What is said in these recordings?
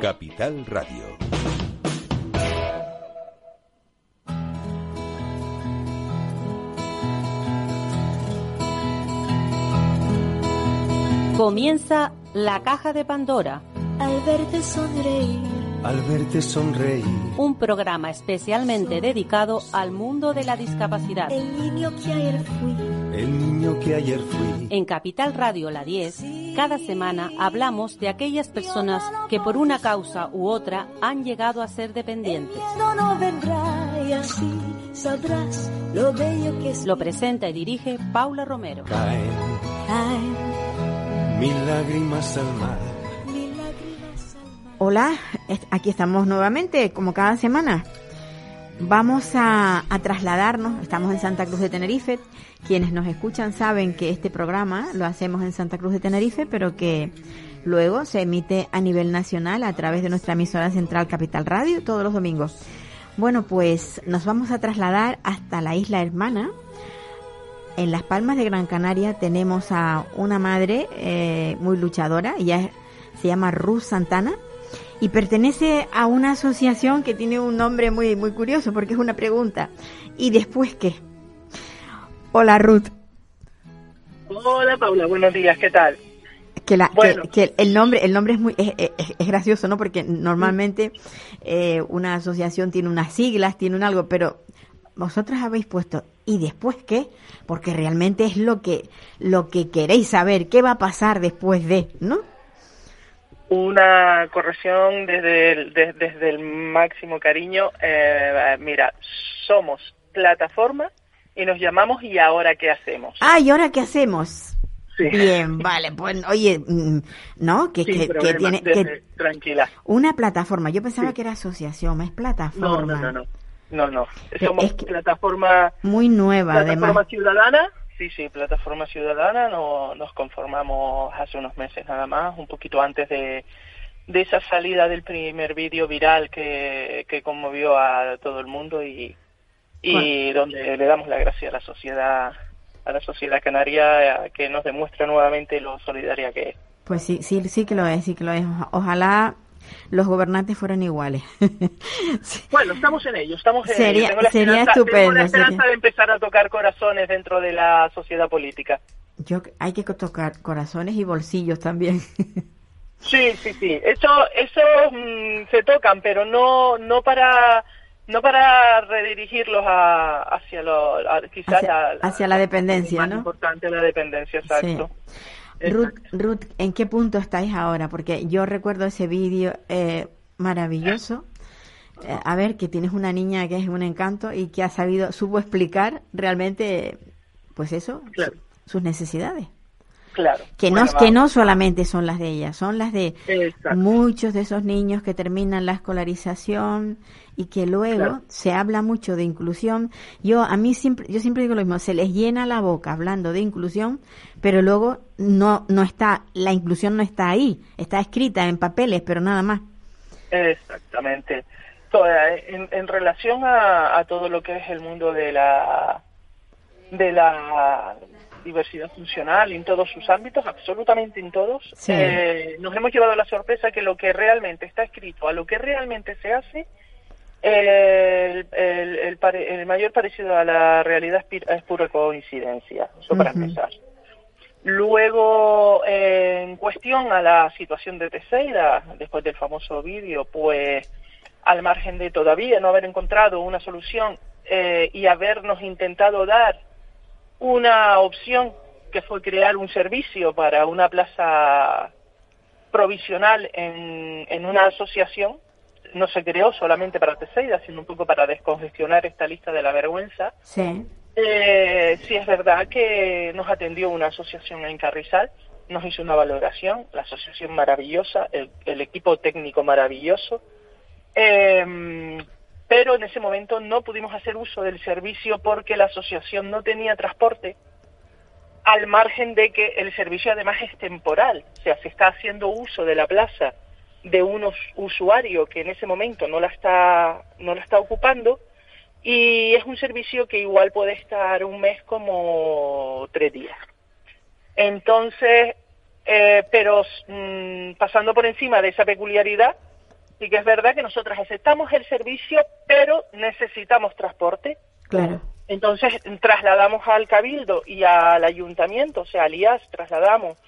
Capital Radio. Comienza la caja de Pandora. Al verte sonreír. Al verte sonreír. Un programa especialmente dedicado al mundo de la discapacidad. El niño que ayer fui. El niño que ayer fui. En Capital Radio La 10, cada semana hablamos de aquellas personas que por una causa u otra han llegado a ser dependientes. Lo presenta y dirige Paula Romero. Caen Caen mil lágrimas al mar. mil lágrimas al mar. Hola, aquí estamos nuevamente, como cada semana. Vamos a, a trasladarnos, estamos en Santa Cruz de Tenerife. Quienes nos escuchan saben que este programa lo hacemos en Santa Cruz de Tenerife, pero que luego se emite a nivel nacional a través de nuestra emisora central Capital Radio todos los domingos. Bueno, pues nos vamos a trasladar hasta la isla hermana. En Las Palmas de Gran Canaria tenemos a una madre eh, muy luchadora, ella se llama Ruth Santana y pertenece a una asociación que tiene un nombre muy muy curioso porque es una pregunta. ¿Y después qué? Hola Ruth, Hola Paula, buenos días, ¿qué tal? que, la, que- Bueno. que, el nombre el nombre es muy es, es- es gracioso, ¿no? Porque normalmente eh, una asociación tiene unas siglas, tiene un algo, pero vosotros habéis puesto ¿y después qué? Porque realmente es lo que lo que queréis saber, qué va a pasar después de, ¿no? Una corrección desde el, de- desde el máximo cariño. Eh, mira, somos plataforma y nos llamamos ¿Y ahora qué hacemos? Ah, ¿y ahora qué hacemos? Sí. Bien, vale, pues oye, mm, ¿no? Que, que, tiene que tranquila. una plataforma. Yo pensaba Sí. que era asociación, es plataforma. No, no, no, no. No, no. Somos es plataforma, Muy nueva, plataforma además. ciudadana. Sí, sí, plataforma ciudadana. No, nos conformamos hace unos meses nada más, un poquito antes de, de esa salida del primer vídeo viral que, que conmovió a todo el mundo y, y donde le damos la gracia a la sociedad a la sociedad canaria que nos demuestra nuevamente lo solidaria que es. Pues sí, sí, sí que lo es, sí que lo es. Ojalá los gobernantes fueran iguales. Sí. Bueno, estamos en ello, estamos en Sería- ello. Tengo la sería esperanza- tengo estupendo, la esperanza sería. de empezar a tocar corazones dentro de la sociedad política. Yo hay que tocar corazones y bolsillos también. Sí, sí, sí. Eso, eso mm, se tocan, pero no, no para, no para redirigirlos a, hacia lo, a- quizás Hacia- a- hacia la dependencia, más ¿no? importante la dependencia, exacto. Ruth, Ruth, ¿en qué punto estáis ahora? Porque yo recuerdo ese vídeo eh, maravilloso. Eh, a ver, que tienes una niña que es un encanto y que ha sabido, supo explicar realmente, pues eso, Claro. su- sus necesidades. Claro. Que no, Bueno, que no solamente son las de ella, son las de Exacto. muchos de esos niños que terminan la escolarización y que luego Claro. se habla mucho de inclusión. Yo a mí siempre yo siempre digo lo mismo, se les llena la boca hablando de inclusión, pero luego no no está la inclusión no está ahí, está escrita en papeles, pero nada más. Exactamente. En, en relación a, a todo lo que es el mundo de la de la diversidad funcional en todos sus ámbitos, absolutamente en todos, Sí. eh, nos hemos llevado la sorpresa que lo que realmente está escrito a lo que realmente se hace, el, el- el pare- el mayor parecido a la realidad es, pura coincidencia, eso para empezar. Luego, eh, en cuestión a la situación de Teseida, después del famoso vídeo, pues al margen de todavía no haber encontrado una solución eh, y habernos intentado dar una opción que fue crear un servicio para una plaza provisional en, en una asociación, no se creó solamente para Teseida, sino un poco para descongestionar esta lista de la vergüenza. Sí. Eh, sí es verdad que nos atendió una asociación en Carrizal, nos hizo una valoración, la asociación maravillosa, el, el equipo técnico maravilloso, eh, pero en ese momento no pudimos hacer uso del servicio porque la asociación no tenía transporte, al margen de que el servicio además es temporal, o sea, se está haciendo uso de la plaza de un us- usuario que en ese momento no la está no la está ocupando y es un servicio que igual puede estar un mes como tres días. Entonces, eh, pero mm, pasando por encima de esa peculiaridad, y que es verdad que nosotras aceptamos el servicio, pero necesitamos transporte. Claro. Entonces trasladamos al cabildo y al ayuntamiento, o sea, al IAS, trasladamos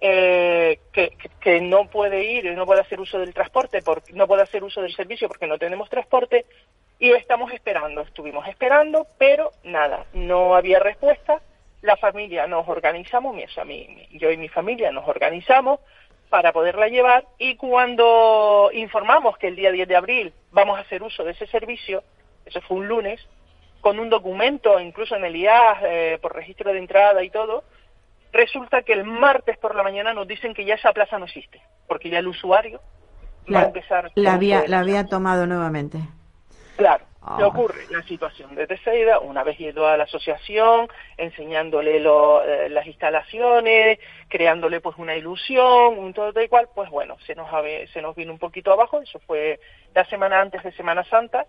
eh, que, no puede ir, no puede hacer uso del transporte, porque, no puede hacer uso del servicio porque no tenemos transporte y estamos esperando, estuvimos esperando, pero nada, no había respuesta. La familia nos organizamos, mi, o sea, mi- mi- yo y mi familia nos organizamos para poderla llevar y cuando informamos que el día 10 de abril vamos a hacer uso de ese servicio, eso fue un lunes, con un documento, incluso en el IAS, eh, por registro de entrada y todo, resulta que el martes por la mañana nos dicen que ya esa plaza no existe, porque ya el usuario va a empezar... la había, la había tomado nuevamente. Claro. ¿Qué ocurre? La situación de Teseida, una vez ido a la asociación, enseñándole lo- eh, las instalaciones, creándole pues una ilusión, un todo tal cual, pues bueno, se nos, se nos vino un poquito abajo, eso fue la semana antes de Semana Santa,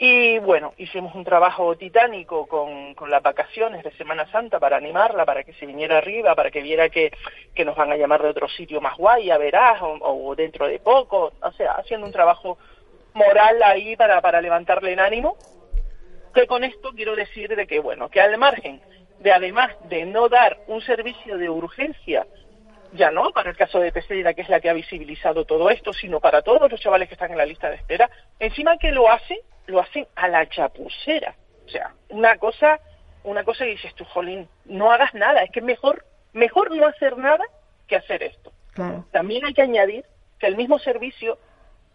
y bueno, hicimos un trabajo titánico con, con las vacaciones de Semana Santa para animarla, para que se viniera arriba, para que viera que, que nos van a llamar de otro sitio más guay, ya verás, o, o dentro de poco, o sea, haciendo un trabajo moral ahí para, para levantarle el ánimo. Que con esto quiero decir de que, bueno, que al margen de además de no dar un servicio de urgencia, ya no para el caso de Teseida, que es la que ha visibilizado todo esto, sino para todos los chavales que están en la lista de espera, encima que lo hacen, lo hacen a la chapucera. O sea, una cosa, una cosa que dices tú, jolín, no hagas nada, es que mejor, mejor no hacer nada que hacer esto. Claro. También hay que añadir que el mismo servicio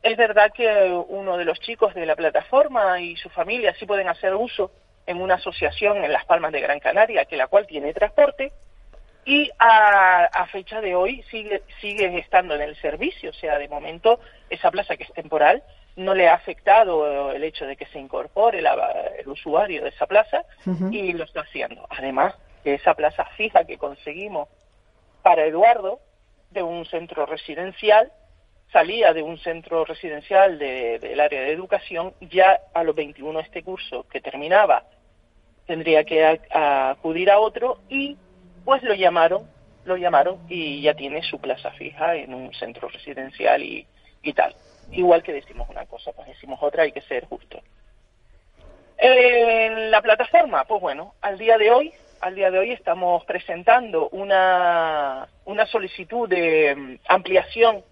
es verdad que uno de los chicos de la plataforma y su familia sí pueden hacer uso en una asociación en Las Palmas de Gran Canaria, que la cual tiene transporte, y a, a fecha de hoy sigue, sigue estando en el servicio. O sea, de momento, esa plaza que es temporal no le ha afectado el hecho de que se incorpore la- el usuario de esa plaza y lo está haciendo. Además, que esa plaza fija que conseguimos para Eduardo de un centro residencial, salía de un centro residencial de- del área de educación, ya a los 21 este curso que terminaba tendría que acudir a otro y pues lo llamaron, lo llamaron y ya tiene su plaza fija en un centro residencial y, y tal. Igual que decimos una cosa, pues decimos otra, hay que ser justos. En la plataforma, pues bueno, al día de hoy, al día de hoy estamos presentando una, una solicitud de mm, ampliación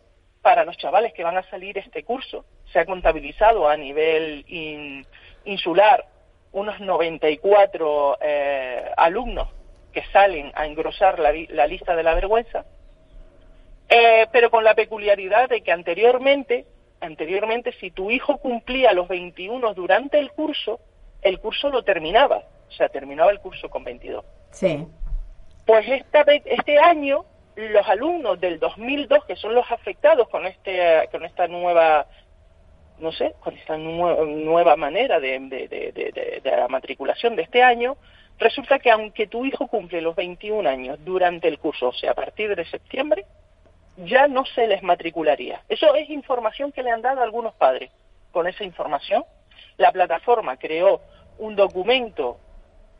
para los chavales que van a salir este curso. Se ha contabilizado a nivel in- insular unos 94 eh, alumnos que salen a engrosar la, lista de la vergüenza, eh, pero con la peculiaridad de que anteriormente, anteriormente si tu hijo cumplía los 21 durante el curso, el curso lo terminaba, o sea, terminaba el curso con 22. Sí. Pues esta este año, los alumnos del 2002, que son los afectados con, este, con esta nueva, no sé, con esta nue- nueva manera de, de- la matriculación de este año, resulta que aunque tu hijo cumple los 21 años durante el curso, o sea, a partir de septiembre, ya no se les matricularía. Eso es información que le han dado algunos padres. Con esa información, la plataforma creó un documento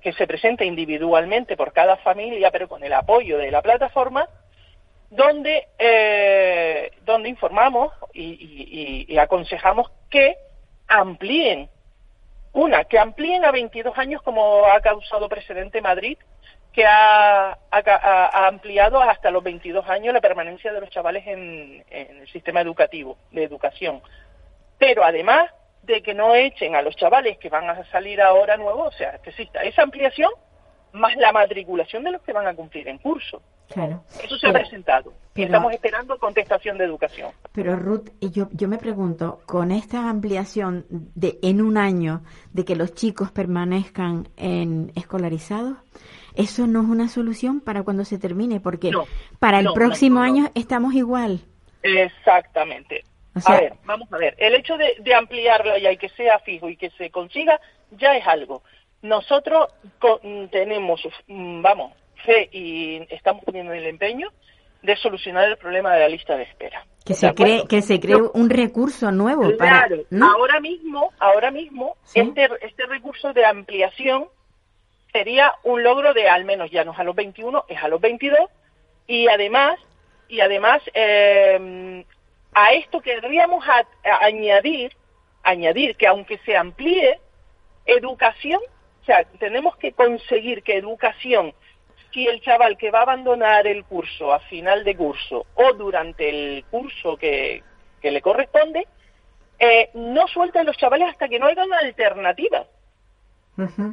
que se presenta individualmente por cada familia, pero con el apoyo de la plataforma, donde, eh, donde informamos y, y- aconsejamos que amplíen, una, que amplíen a 22 años como ha causado precedente Madrid, que ha ampliado hasta los 22 años la permanencia de los chavales en, en el sistema educativo, de educación. Pero además de que no echen a los chavales que van a salir ahora nuevos, o sea, que exista esa ampliación más la matriculación de los que van a cumplir en curso. Claro. Eso se ha Pero- presentado. pero- Estamos esperando contestación de educación. Pero Ruth, yo, yo me pregunto, con esta ampliación de en un año de que los chicos permanezcan en escolarizados, eso no es una solución para cuando se termine, porque No, para el no, próximo no, año estamos igual. Exactamente. O sea- a ver, vamos a ver. El hecho de, de ampliarlo y que sea fijo y que se consiga ya es algo. Nosotros co- mm, tenemos, mm, vamos, fe y estamos poniendo el empeño de solucionar el problema de la lista de espera. Que ¿De se cree, que se cree un recurso nuevo para, Claro, ¿no? ahora mismo, ahora mismo, Sí. este, este recurso de ampliación sería un logro de al menos ya no es a los 21, es a los 22 y además, y además eh, a esto querríamos a- a- añadir, añadir que aunque se amplíe educación, o sea, tenemos que conseguir que educación, si el chaval que va a abandonar el curso a final de curso o durante el curso que, que le corresponde, eh, no suelte a los chavales hasta que no haya una alternativa.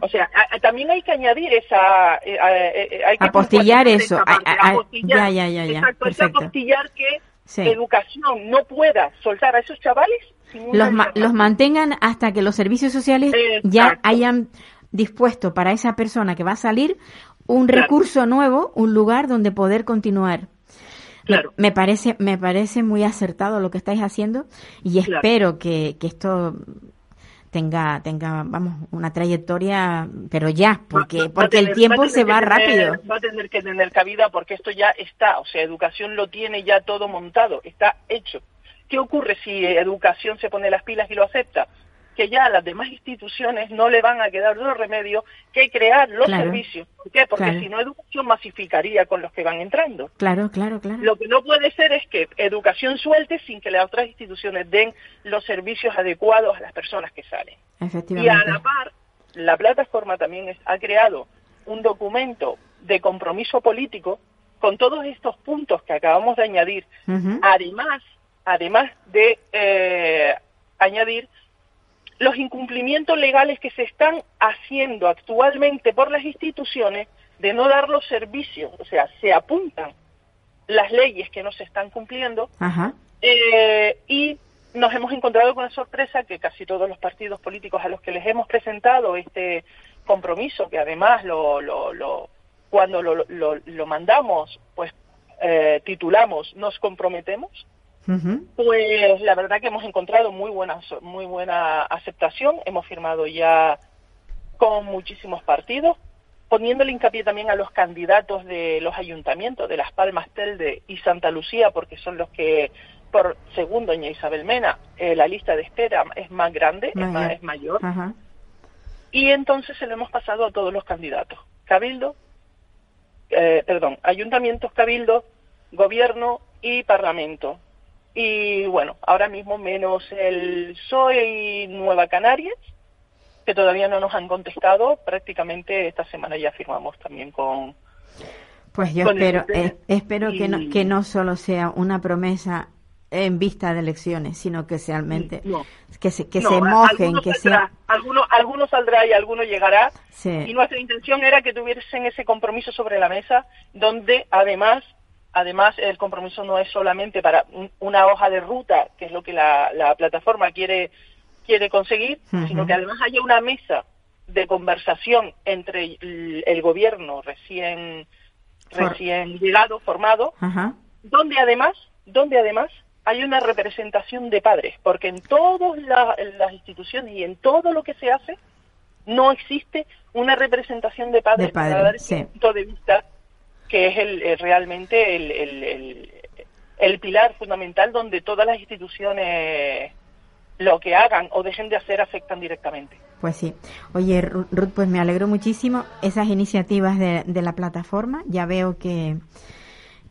O sea, a- a- también hay que añadir esa... eh, eh, hay que Apostillar eso. esa parte, A- a- a- apostillar. ya, ya, ya, ya. Exacto, hay que Perfecto. apostillar que Sí. educación no pueda soltar a esos chavales sin Los, ma- los mantengan hasta que los servicios sociales ya hayan dispuesto para esa persona que va a salir un Claro. recurso nuevo, un lugar donde poder continuar. Claro. Me parece, me parece muy acertado lo que estáis haciendo y Claro. espero que, que esto tenga, tenga, vamos, una trayectoria, pero ya, porque, Va- va a porque el tiempo va se va tener- rápido. Va a tener que tener cabida porque esto ya está, o sea, educación lo tiene ya todo montado, está hecho. ¿Qué ocurre si educación se pone las pilas y lo acepta? Que ya a las demás instituciones no le van a quedar otro remedio que crear los Claro. servicios. ¿Por qué? Porque Claro. si no, educación masificaría con los que van entrando. Claro, claro, claro. Lo que no puede ser es que educación suelte sin que las otras instituciones den los servicios adecuados a las personas que salen. Y a Efectivamente. la par, la plataforma también es- ha creado un documento de compromiso político con todos estos puntos que acabamos de añadir, además, además de eh, añadir los incumplimientos legales que se están haciendo actualmente por las instituciones de no dar los servicios, o sea, se apuntan las leyes que no se están cumpliendo Ajá. eh, y nos hemos encontrado con la sorpresa que casi todos los partidos políticos a los que les hemos presentado este compromiso, que además lo, lo, lo- cuando lo, lo, lo mandamos, pues eh, titulamos Nos comprometemos, Pues la verdad que hemos encontrado muy buena, muy buena aceptación. Hemos firmado ya con muchísimos partidos, poniéndole hincapié también a los candidatos de los ayuntamientos de Las Palmas, Telde y Santa Lucía, porque son los que, por según doña Isabel Mena, eh, la lista de espera es más grande, es, Mayor. más- es mayor. Y entonces se lo hemos pasado a todos los candidatos. Cabildo, eh, perdón, ayuntamientos, cabildo, gobierno y parlamento. Y bueno, ahora mismo menos el PSOE y Nueva Canarias, que todavía no nos han contestado. Prácticamente esta semana ya firmamos también con... Pues yo con espero, eh, espero que, no, Y- que no solo sea una promesa en vista de elecciones, sino que realmente No. que se, que No, se mojen, que saldrá, sea alguno, alguno saldrá y alguno llegará. sí, Y nuestra intención era que tuviesen ese compromiso sobre la mesa, donde además, además el compromiso no es solamente para un- una hoja de ruta, que es lo que la, la plataforma quiere quiere conseguir, sino que además haya una mesa de conversación entre el, el gobierno recién For- recién llegado, formado, donde además, donde además hay una representación de padres, porque en todas la- las instituciones y en todo lo que se hace no existe una representación de padres De padres, para dar ese sí. punto de vista que es el, el- realmente el, el- pilar fundamental donde todas las instituciones lo que hagan o dejen de hacer afectan directamente. pues sí. Oye, Ru- Ruth, pues me alegro muchísimo esas iniciativas de, de la plataforma. Ya veo que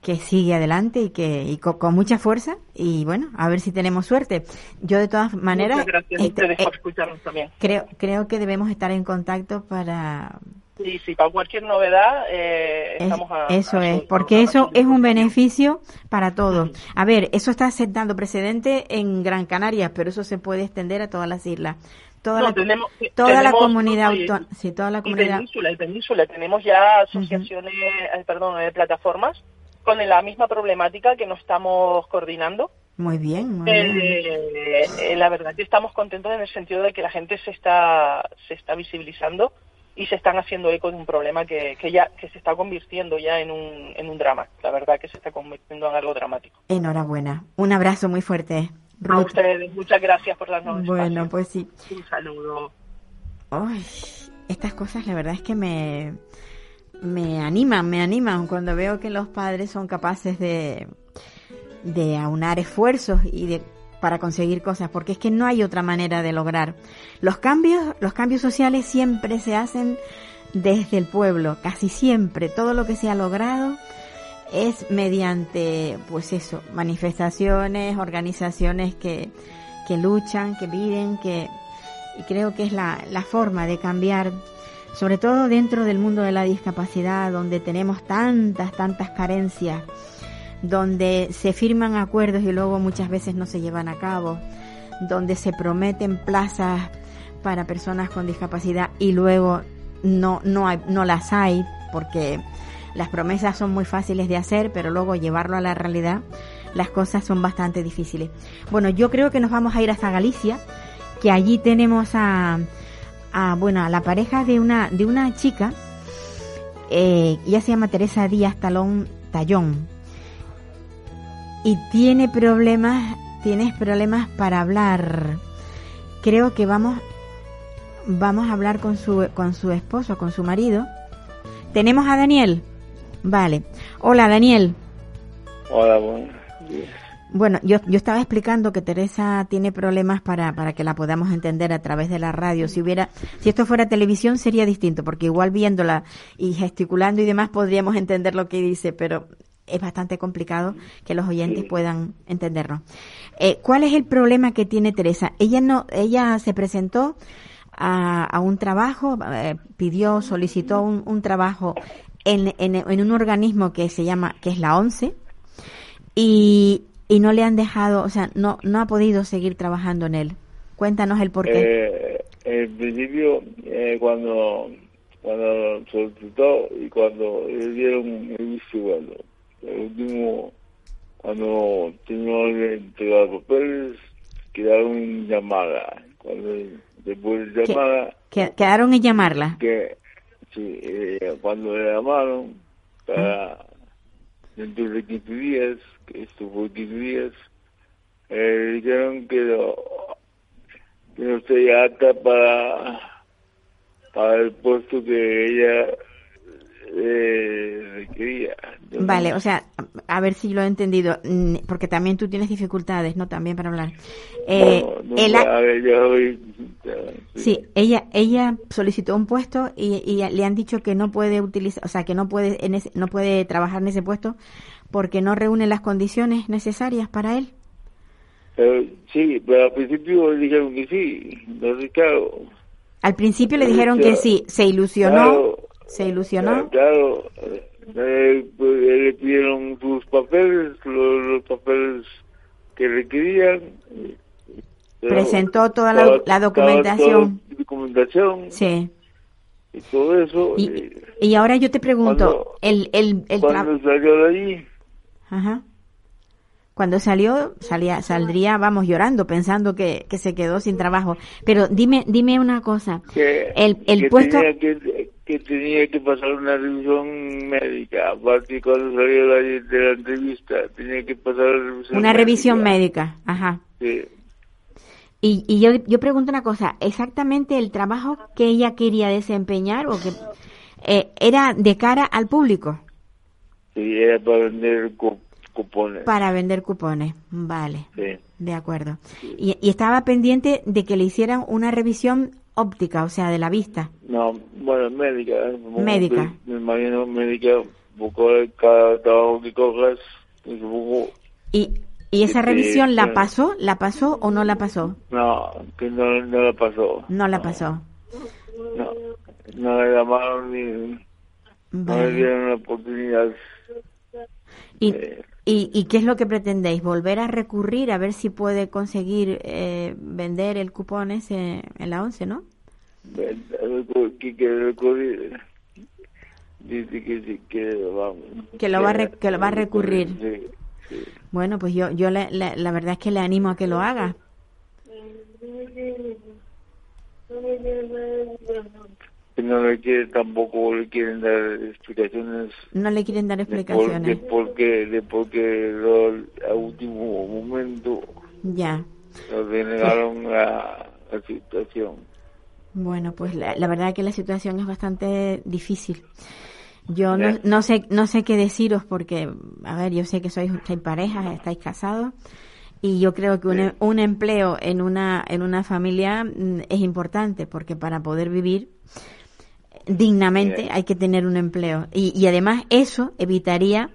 que sigue adelante y que y co- con, mucha fuerza y bueno, a ver si tenemos suerte. Yo de todas maneras Muchas gracias a este, ustedes eh, por escucharnos también. creo creo que debemos estar en contacto para Y si para cualquier novedad eh, Es- estamos a, eso a es, porque eso es un beneficio para todos. A ver, eso está sentando precedente en Gran Canaria, pero eso se puede extender a todas las islas. Toda No, la, tenemos- toda la tenemos- comunidad y- autónoma, sí, toda la y comunidad. península, y península. Tenemos ya asociaciones, eh, perdón, eh, plataformas con la misma problemática que nos estamos coordinando. Muy bien, muy bien. Eh, eh, la verdad que estamos contentos en el sentido de que la gente se está se está visibilizando y se están haciendo eco de un problema que, que ya que se está convirtiendo ya en un, en un drama. La verdad que se está convirtiendo en algo dramático. Enhorabuena. Un abrazo muy fuerte, A ustedes, muchas gracias por darnos Bueno, espacio. pues sí. Un saludo. Ay, estas cosas la verdad es que me, me animan, me animan cuando veo que los padres son capaces de, de aunar esfuerzos y de para conseguir cosas, porque es que no hay otra manera de lograr. Los cambios, los cambios sociales siempre se hacen desde el pueblo, casi siempre. Todo lo que se ha logrado es mediante, pues eso, manifestaciones, organizaciones que, que luchan, que piden, que, y creo que es la, la forma de cambiar, sobre todo dentro del mundo de la discapacidad, donde tenemos tantas, tantas carencias, donde se firman acuerdos y luego muchas veces no se llevan a cabo, donde se prometen plazas para personas con discapacidad y luego no, no, hay, no las hay, porque las promesas son muy fáciles de hacer, pero luego llevarlo a la realidad, las cosas son bastante difíciles. Bueno, yo creo que nos vamos a ir hasta Galicia, que allí tenemos a, a bueno, a la pareja de una, de una chica, eh, ella se llama Teresa Díaz Talón Tallón, y tiene problemas, tienes problemas para hablar. Creo que vamos, vamos a hablar con su, con su esposo, con su marido. Tenemos a Daniel. Vale. Hola, Daniel. Hola, bueno. Bueno, yo, yo estaba explicando que Teresa tiene problemas para, para que la podamos entender a través de la radio. Si hubiera, si esto fuera televisión sería distinto, porque igual viéndola y gesticulando y demás podríamos entender lo que dice, pero es bastante complicado que los oyentes puedan entenderlo. Eh, ¿Cuál es el problema que tiene Teresa? Ella no, ella se presentó a, a un trabajo, eh, pidió, solicitó un, un trabajo en, en, en, un organismo que se llama, que es la ONCE, y, y no le han dejado, o sea, no, no ha podido seguir trabajando en él. Cuéntanos el porqué. Eh, en principio, eh, cuando, cuando solicitó y cuando le dieron el visto bueno, el último, cuando teníamos que entregar papeles, quedaron en llamada. Cuando después de llamada... ¿Que, ¿Quedaron en llamarla? Que, sí, eh, cuando le llamaron para dentro de 15 días, que fue 15 días, eh, dijeron que no, que no estoy apta para, para el puesto que ella eh, requería. Vale, no- o sea, a ver si lo he entendido, mm, porque también tú tienes dificultades, ¿no? También para hablar. Eh, no, no, a- ver, yo Sí, ella ella solicitó un puesto y, y le han dicho que no puede utilizar, o sea, que no puede en ese- no puede trabajar en ese puesto porque no reúne las condiciones necesarias para él. Pero, sí, pero al principio dijeron que sí, entonces claro, Al principio le dijeron claro. que sí, se ilusionó, Claro. se ilusionó. Claro, eh, pues, eh, le pidieron sus papeles, los, los papeles que requerían. pero Presentó toda la- estaba- la estaba documentación. toda documentación Sí. y todo eso. Y, eh, y ahora yo te pregunto, cuando- el el el cuando salió de allí, Ajá. Cuando salió, salía, saldría, vamos, llorando, pensando que, que se quedó sin trabajo. Pero dime, dime una cosa. que, El, el que puesto, tenía que, que tenía que pasar una revisión médica. Aparte, cuando salió de la, de la entrevista, tenía que pasar la revisión una revisión médica. médica. Ajá. Sí. Y, y yo, yo pregunto una cosa, exactamente el trabajo que ella quería desempeñar o que eh, era de cara al público Sí, era para vender cupones. para vender cupones. Vale, Sí. de acuerdo. Y, y estaba pendiente de que le hicieran una revisión óptica, o sea, de la vista. No, bueno, médica. ¿eh? Médica. Me, imagino médica, de cada trabajo que cojas, es un poco... Y, y esa revisión la pasó, la pasó o no la pasó? No, que no, no la pasó. No la pasó. No, no le llamaron ni... No le dieron la oportunidad. ¿Y, Eh, y, y qué es lo que pretendéis? ¿Volver a recurrir a ver si puede conseguir eh, vender el cupón ese en la 11, no? que quiere recurrir. Dice que sí, que vamos. Que lo va a re- que lo va a recurrir. Sí, sí. Bueno, pues yo, yo le- le- la verdad es que le animo a que lo haga. Que no le quiere, tampoco le quieren dar explicaciones No le quieren dar por, de explicaciones. por qué, de por qué lo- a último momento Ya. nos denegaron la, la situación. Bueno, pues la, la verdad que la situación es bastante difícil. Yo no, no sé no sé qué deciros porque, a ver, yo sé que sois, sois parejas, estáis casados y yo creo que un, Sí. un empleo en una en una familia mm, es importante porque para poder vivir dignamente hay que tener un empleo y, y además eso evitaría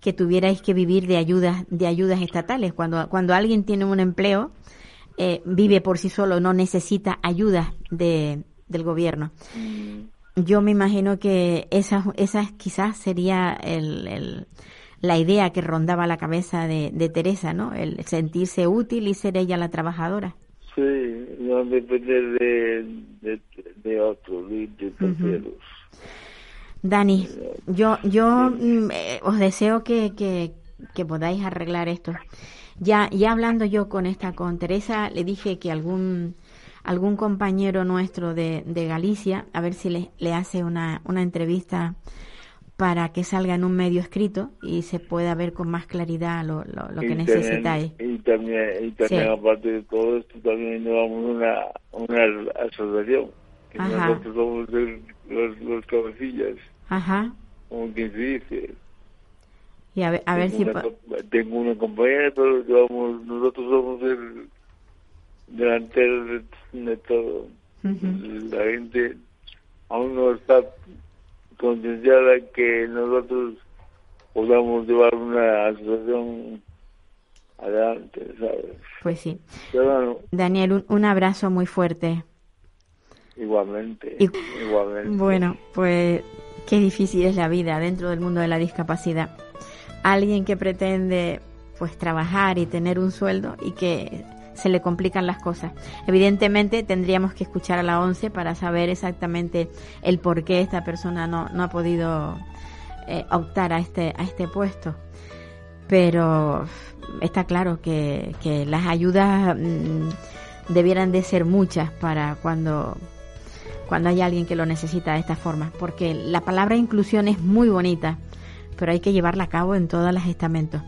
que tuvierais que vivir de ayudas, de ayudas estatales. Cuando, cuando alguien tiene un empleo, eh, vive por sí solo, no necesita ayudas de, del gobierno. Yo me imagino que esa, esa quizás sería el, el, la idea que rondaba la cabeza de, de Teresa, ¿no? El sentirse útil y ser ella la trabajadora. Sí, no depender de, de, de otros, de, de terceros. Dani, yo, yo mm, eh, os deseo que, que, que podáis arreglar esto. Ya, ya hablando yo con esta, con Teresa, le dije que algún, algún compañero nuestro de, de Galicia, a ver si le, le hace una, una entrevista para que salga en un medio escrito y se pueda ver con más claridad lo, lo, lo que Y necesitáis. También, y también, y también Sí. aparte de todo esto, también llevamos una, una asociación. Que Ajá. nosotros somos el- los, los cabecillas, Ajá. como quien se dice. Y a ver, a ver tengo, si... una, tengo una compañera, pero llevamos, nosotros somos el delantero de, de todo. Ujú. La gente aún no está concienciada que nosotros podamos llevar una asociación adelante, ¿sabes? Pues sí. Bueno, Daniel, un, un abrazo muy fuerte. igualmente, Y- igualmente. Bueno, pues qué difícil es la vida dentro del mundo de la discapacidad. Alguien que pretende pues trabajar y tener un sueldo y que se le complican las cosas. Evidentemente tendríamos que escuchar a la ONCE para saber exactamente el por qué esta persona no, no ha podido eh, optar a este, a este puesto. Pero está claro que, que las ayudas mm, debieran de ser muchas para cuando cuando hay alguien que lo necesita de esta forma, porque la palabra inclusión es muy bonita, pero hay que llevarla a cabo en todos los estamentos.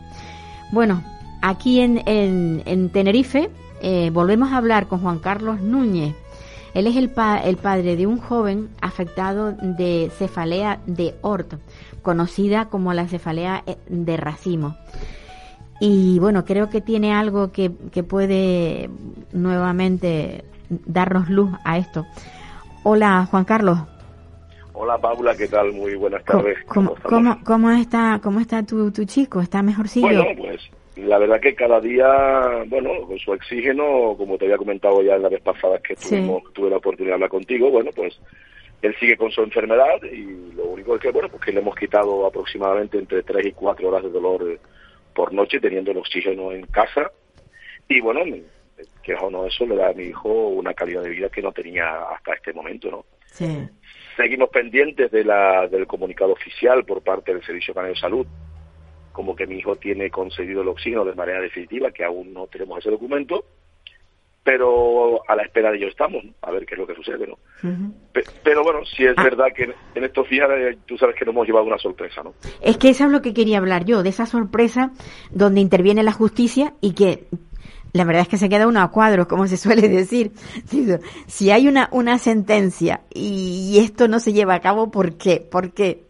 Bueno, aquí en, en, en Tenerife eh, volvemos a hablar con Juan Carlos Núñez. Él es el, pa- el padre de un joven afectado de cefalea de Hort, conocida como la cefalea eh, de racimo. Y bueno, creo que tiene algo que, que puede nuevamente darnos luz a esto. Hola, Juan Carlos. Hola Paula, ¿qué tal? Muy buenas tardes. ¿Cómo, cómo, cómo está, cómo está tu, tu chico? ¿Está mejorcillo? Bueno, pues la verdad que cada día, bueno, con su oxígeno, como te había comentado ya en la vez pasada que Sí. tuvimos, tuve la oportunidad de hablar contigo, bueno, pues él sigue con su enfermedad y lo único es que, bueno, pues que le hemos quitado aproximadamente entre 3 y 4 horas de dolor por noche teniendo el oxígeno en casa y bueno, que o no, eso le da a mi hijo una calidad de vida que no tenía hasta este momento, ¿no? Sí. Seguimos pendientes de la, del comunicado oficial por parte del Servicio Canario de Salud, como que mi hijo tiene concedido el oxígeno de manera definitiva, que aún no tenemos ese documento, pero a la espera de ello estamos, ¿no? a ver qué es lo que sucede, ¿no? Pe- Pero bueno, sí es Ah. verdad que en, estos días eh, tú sabes que nos hemos llevado una sorpresa, ¿no? Es que eso es lo que quería hablar yo, de esa sorpresa donde interviene la justicia y que la verdad es que se queda uno a cuadros, como se suele decir. Si hay una, una sentencia y, y esto no se lleva a cabo, ¿por qué? ¿Por qué?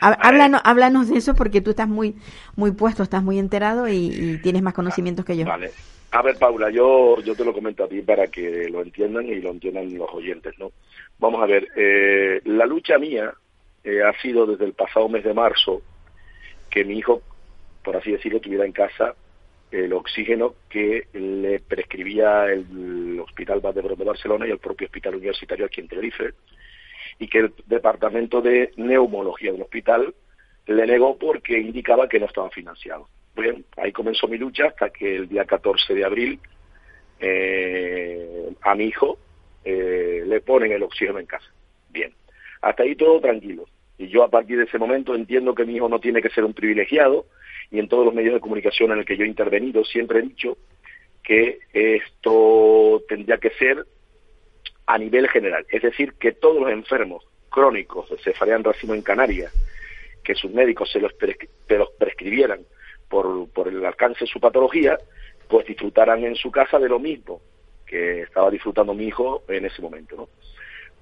Há- Háblanos, háblanos de eso porque tú estás muy, muy puesto, estás muy enterado y, y tienes más conocimientos que yo. Vale. A ver, Paula, yo, yo te lo comento a ti para que lo entiendan y lo entiendan los oyentes, ¿no? Vamos a ver, eh, la lucha mía eh, ha sido desde el pasado mes de marzo que mi hijo, por así decirlo, tuviera en casa el oxígeno que le prescribía el Hospital Valdebrón de Barcelona y el propio Hospital Universitario aquí en Tenerife, y que el Departamento de Neumología del hospital le negó porque indicaba que no estaba financiado. Bien, ahí comenzó mi lucha hasta que el día 14 de abril eh, a mi hijo eh, le ponen el oxígeno en casa. Bien, hasta ahí todo tranquilo. Y yo a partir de ese momento entiendo que mi hijo no tiene que ser un privilegiado y en todos los medios de comunicación en el que yo he intervenido siempre he dicho que esto tendría que ser a nivel general, es decir, que todos los enfermos crónicos de cefalea en racimo en Canarias, que sus médicos se los, prescri- se los prescribieran por, por el alcance de su patología, pues disfrutaran en su casa de lo mismo que estaba disfrutando mi hijo en ese momento, ¿no?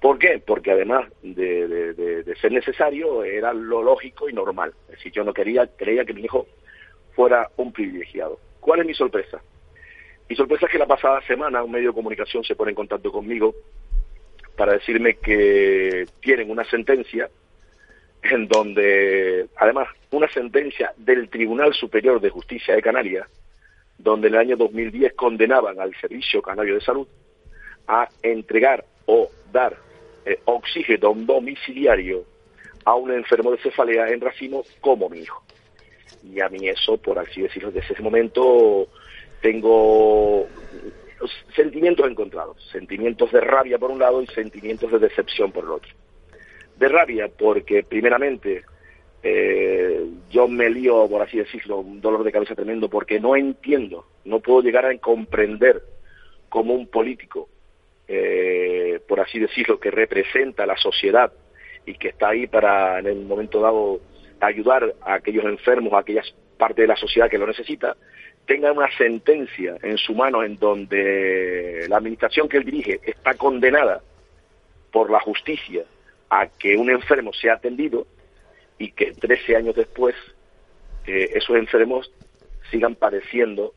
¿Por qué? Porque además de, de- de- de ser necesario, era lo lógico y normal. Es decir, yo no quería, creía que mi hijo fuera un privilegiado. ¿Cuál es mi sorpresa? Mi sorpresa es que la pasada semana un medio de comunicación se pone en contacto conmigo para decirme que tienen una sentencia en donde, además, una sentencia del Tribunal Superior de Justicia de Canarias, donde en el año 2010 condenaban al Servicio Canario de Salud a entregar o dar eh, oxígeno domiciliario a un enfermo de cefalea en racimo como mi hijo. Y a mí eso, por así decirlo, desde ese momento tengo sentimientos encontrados, sentimientos de rabia por un lado y sentimientos de decepción por el otro. De rabia porque primeramente eh, yo me lío, por así decirlo, un dolor de cabeza tremendo porque no entiendo, no puedo llegar a comprender cómo un político, eh, por así decirlo, que representa a la sociedad y que está ahí para en el momento dado ayudar a aquellos enfermos, a aquellas partes de la sociedad que lo necesita, tenga una sentencia en su mano en donde la administración que él dirige está condenada por la justicia a que un enfermo sea atendido y que 13 años después eh, esos enfermos sigan padeciendo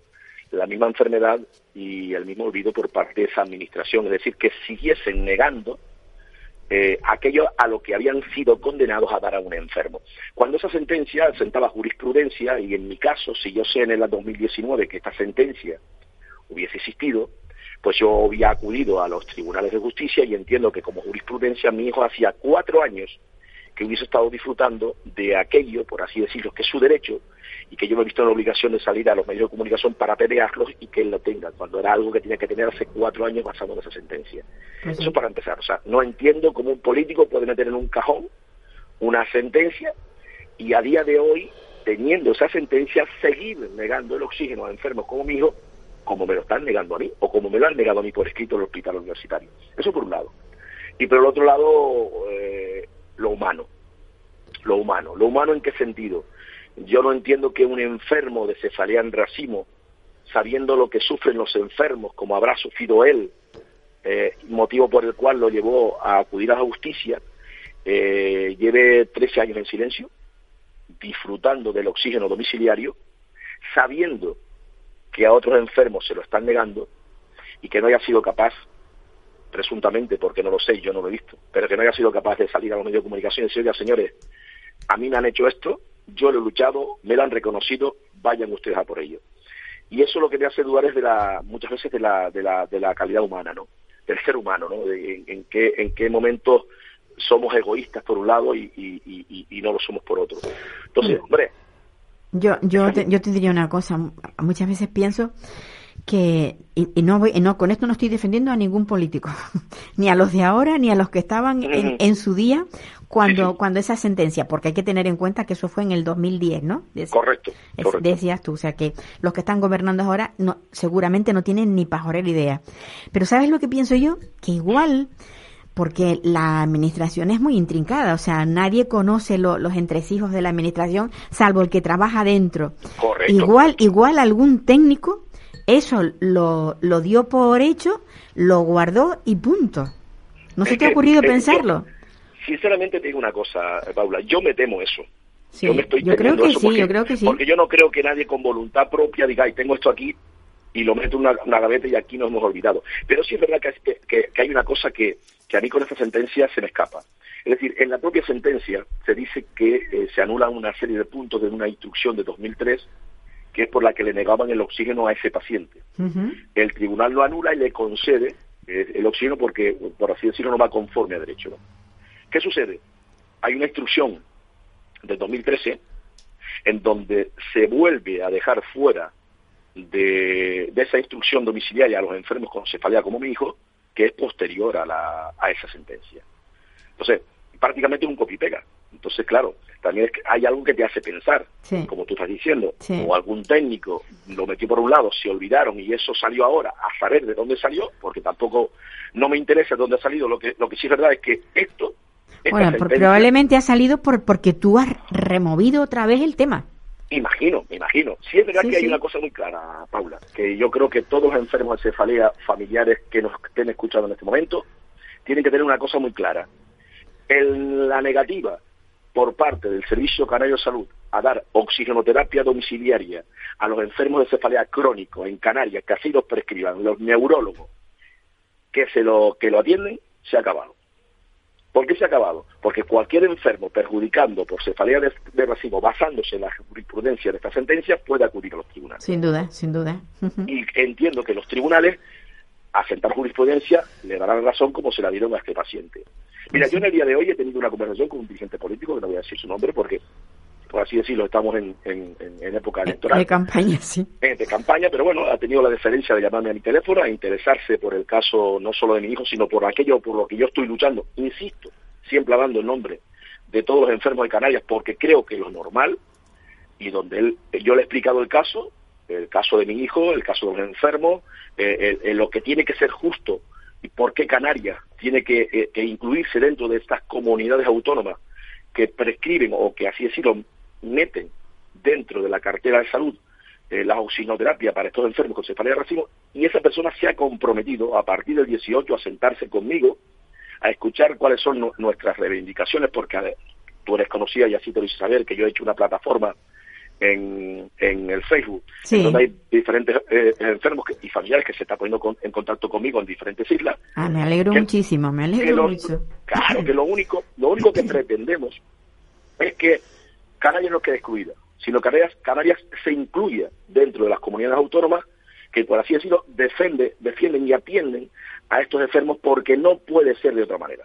la misma enfermedad y el mismo olvido por parte de esa administración, es decir, que siguiesen negando eh, aquello a lo que habían sido condenados a dar a un enfermo. Cuando esa sentencia sentaba jurisprudencia, y en mi caso, si yo sé en el 2019 que esta sentencia hubiese existido, pues yo había acudido a los tribunales de justicia y entiendo que como jurisprudencia mi hijo hacía cuatro años que hubiese estado disfrutando de aquello, por así decirlo, que es su derecho, y que yo me he visto en la obligación de salir a los medios de comunicación para pelearlos y que él lo tenga, cuando era algo que tenía que tener hace cuatro años basado en esa sentencia. Eso para empezar. O sea, no entiendo cómo un político puede meter en un cajón una sentencia y a día de hoy, teniendo esa sentencia, seguir negando el oxígeno a enfermos como mi hijo, como me lo están negando a mí, o como me lo han negado a mí por escrito en el hospital universitario. Eso por un lado. Y por el otro lado, eh, lo humano. Lo humano. ¿Lo humano en qué sentido? Yo no entiendo que un enfermo de cefalea en racimo, sabiendo lo que sufren los enfermos, como habrá sufrido él, eh, motivo por el cual lo llevó a acudir a la justicia, eh, lleve 13 años en silencio, disfrutando del oxígeno domiciliario, sabiendo que a otros enfermos se lo están negando y que no haya sido capaz presuntamente, porque no lo sé, yo no lo he visto, pero que no haya sido capaz de salir a los medios de comunicación y decir, oiga, señores, a mí me han hecho esto, yo lo he luchado, me lo han reconocido, vayan ustedes a por ello. Y eso lo que me hace dudar es de la, muchas veces de la, de la, de la calidad humana, ¿no? Del ser humano, ¿no? De, en, qué, en qué momentos somos egoístas por un lado y, y, y, no lo somos por otro. Entonces, hombre. Yo, yo, yo te diría una cosa, muchas veces pienso que y, no voy, no con esto no estoy defendiendo a ningún político ni a los de ahora ni a los que estaban en, su día cuando cuando esa sentencia porque hay que tener en cuenta que eso fue en el 2010 no correcto, decías tú o sea que los que están gobernando ahora no seguramente no tienen ni pajorera idea. Pero sabes lo que pienso yo que igual porque la administración es muy intrincada, o sea, nadie conoce los entresijos de la administración salvo el que trabaja dentro. Correcto. Igual, igual algún técnico eso lo, lo dio por hecho, lo guardó y punto. ¿No se te ha ocurrido pensarlo? sinceramente te digo una cosa, Paula, yo me temo eso. yo me estoy yo creo que sí, yo creo que sí. Porque yo no creo que nadie con voluntad propia diga, y tengo esto aquí y lo meto en una, gaveta y aquí nos hemos olvidado. Pero sí es verdad que, que, hay una cosa que, que, a mí con esta sentencia se me escapa. Es decir, en la propia sentencia se dice que eh, se anulan una serie de puntos de una instrucción de 2003 que es por la que le negaban el oxígeno a ese paciente. El tribunal lo anula y le concede eh, el oxígeno porque, por así decirlo, no va conforme a derecho. ¿Qué sucede? Hay una instrucción del 2013 en donde se vuelve a dejar fuera de, esa instrucción domiciliaria a los enfermos con cefalea como mi hijo, que es posterior a, la, a esa sentencia. Entonces, prácticamente es un copy-pega. Entonces, claro, también es que hay algo que te hace pensar, como tú estás diciendo, o algún técnico lo metió por un lado, se olvidaron y eso salió ahora, a saber de dónde salió, porque tampoco no me interesa de dónde ha salido, lo que, lo que sí es verdad es que esto... Bueno, probablemente ha salido por, porque tú has removido otra vez el tema. Imagino, me imagino. Sí es verdad que hay una cosa muy clara, Paula, que yo creo que todos los enfermos de cefalea familiares que nos estén escuchando en este momento tienen que tener una cosa muy clara. En la negativa por parte del Servicio Canario de Salud a dar oxigenoterapia domiciliaria a los enfermos de cefalea crónico en Canarias, que así los prescriban los neurólogos que se lo que lo atienden, se ha acabado. ¿Por qué se ha acabado? Porque cualquier enfermo perjudicando por cefalea de, de racimo basándose en la jurisprudencia de esta sentencia puede acudir a los tribunales. Sin duda, sin duda. Y entiendo que los tribunales, a sentar jurisprudencia, le darán razón como se la dieron a este paciente. Mira, yo en el día de hoy he tenido una conversación con un dirigente político, que no voy a decir su nombre porque, por así decirlo, estamos en, en- en- época electoral. De campaña, sí. eh, de campaña, pero bueno, ha tenido la deferencia de llamarme a mi teléfono a interesarse por el caso no solo de mi hijo, sino por aquello por lo que yo estoy luchando. Insisto, siempre hablando en nombre de todos los enfermos de Canarias, porque creo que lo normal, y donde él, yo le he explicado el caso, el caso de mi hijo, el caso de los enfermos, eh, el- el- lo que tiene que ser justo y por qué Canarias tiene que, eh, que incluirse dentro de estas comunidades autónomas que prescriben o que así decirlo meten dentro de la cartera de salud eh, la oxinoterapia para estos enfermos con cefalea de racimo y esa persona se ha comprometido a partir del 18 a sentarse conmigo a escuchar cuáles son nu- nuestras reivindicaciones porque a ver, tú eres conocida y así te lo hice saber que yo he hecho una plataforma en, en el Facebook Sí. donde hay diferentes eh, enfermos que- y familiares que se están poniendo con- en contacto conmigo en diferentes islas Ah, me alegro Que- muchísimo, me alegro lo- mucho. Claro, que lo único, lo único que pretendemos es que Canarias no quede excluida, sino que Canarias, Canarias se incluya dentro de las comunidades autónomas que, por así decirlo, defiende, defienden y atienden a estos enfermos porque no puede ser de otra manera.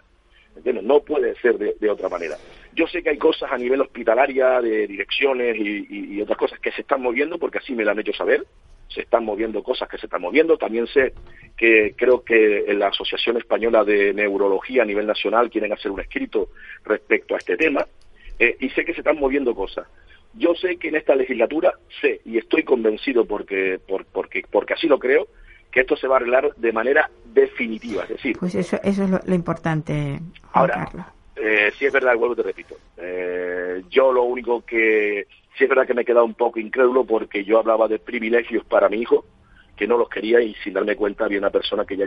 ¿Entiendes? No puede ser de, de otra manera. Yo sé que hay cosas a nivel hospitalaria, de direcciones y, y- y otras cosas que se están moviendo, porque así me lo han hecho saber. Se están moviendo cosas que se están moviendo. También sé que creo que en la Asociación Española de Neurología a nivel nacional quieren hacer un escrito respecto a este tema. Eh, y sé que se están moviendo cosas. Yo sé que en esta legislatura sé y estoy convencido porque, por- porque, porque así lo creo, que esto se va a arreglar de manera definitiva. Es decir, Pues eso, eso es lo, lo importante, Juan Ahora, Carlos. Eh, sí es verdad, vuelvo te repito. Eh, yo lo único que sí es verdad que me he quedado un poco incrédulo porque yo hablaba de privilegios para mi hijo que no los quería y sin darme cuenta había una persona que ya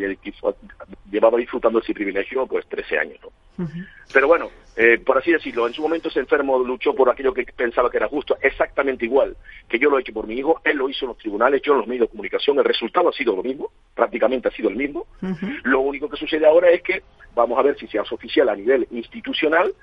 llevaba disfrutando ese privilegio pues 13 años. ¿no? Pero bueno, eh, por así decirlo, en su momento ese enfermo luchó por aquello que pensaba que era justo, exactamente igual que yo lo he hecho por mi hijo, él lo hizo en los tribunales, yo en los medios de comunicación, el resultado ha sido lo mismo, prácticamente ha sido el mismo. Lo único que sucede ahora es que vamos a ver si se hace oficial a nivel institucional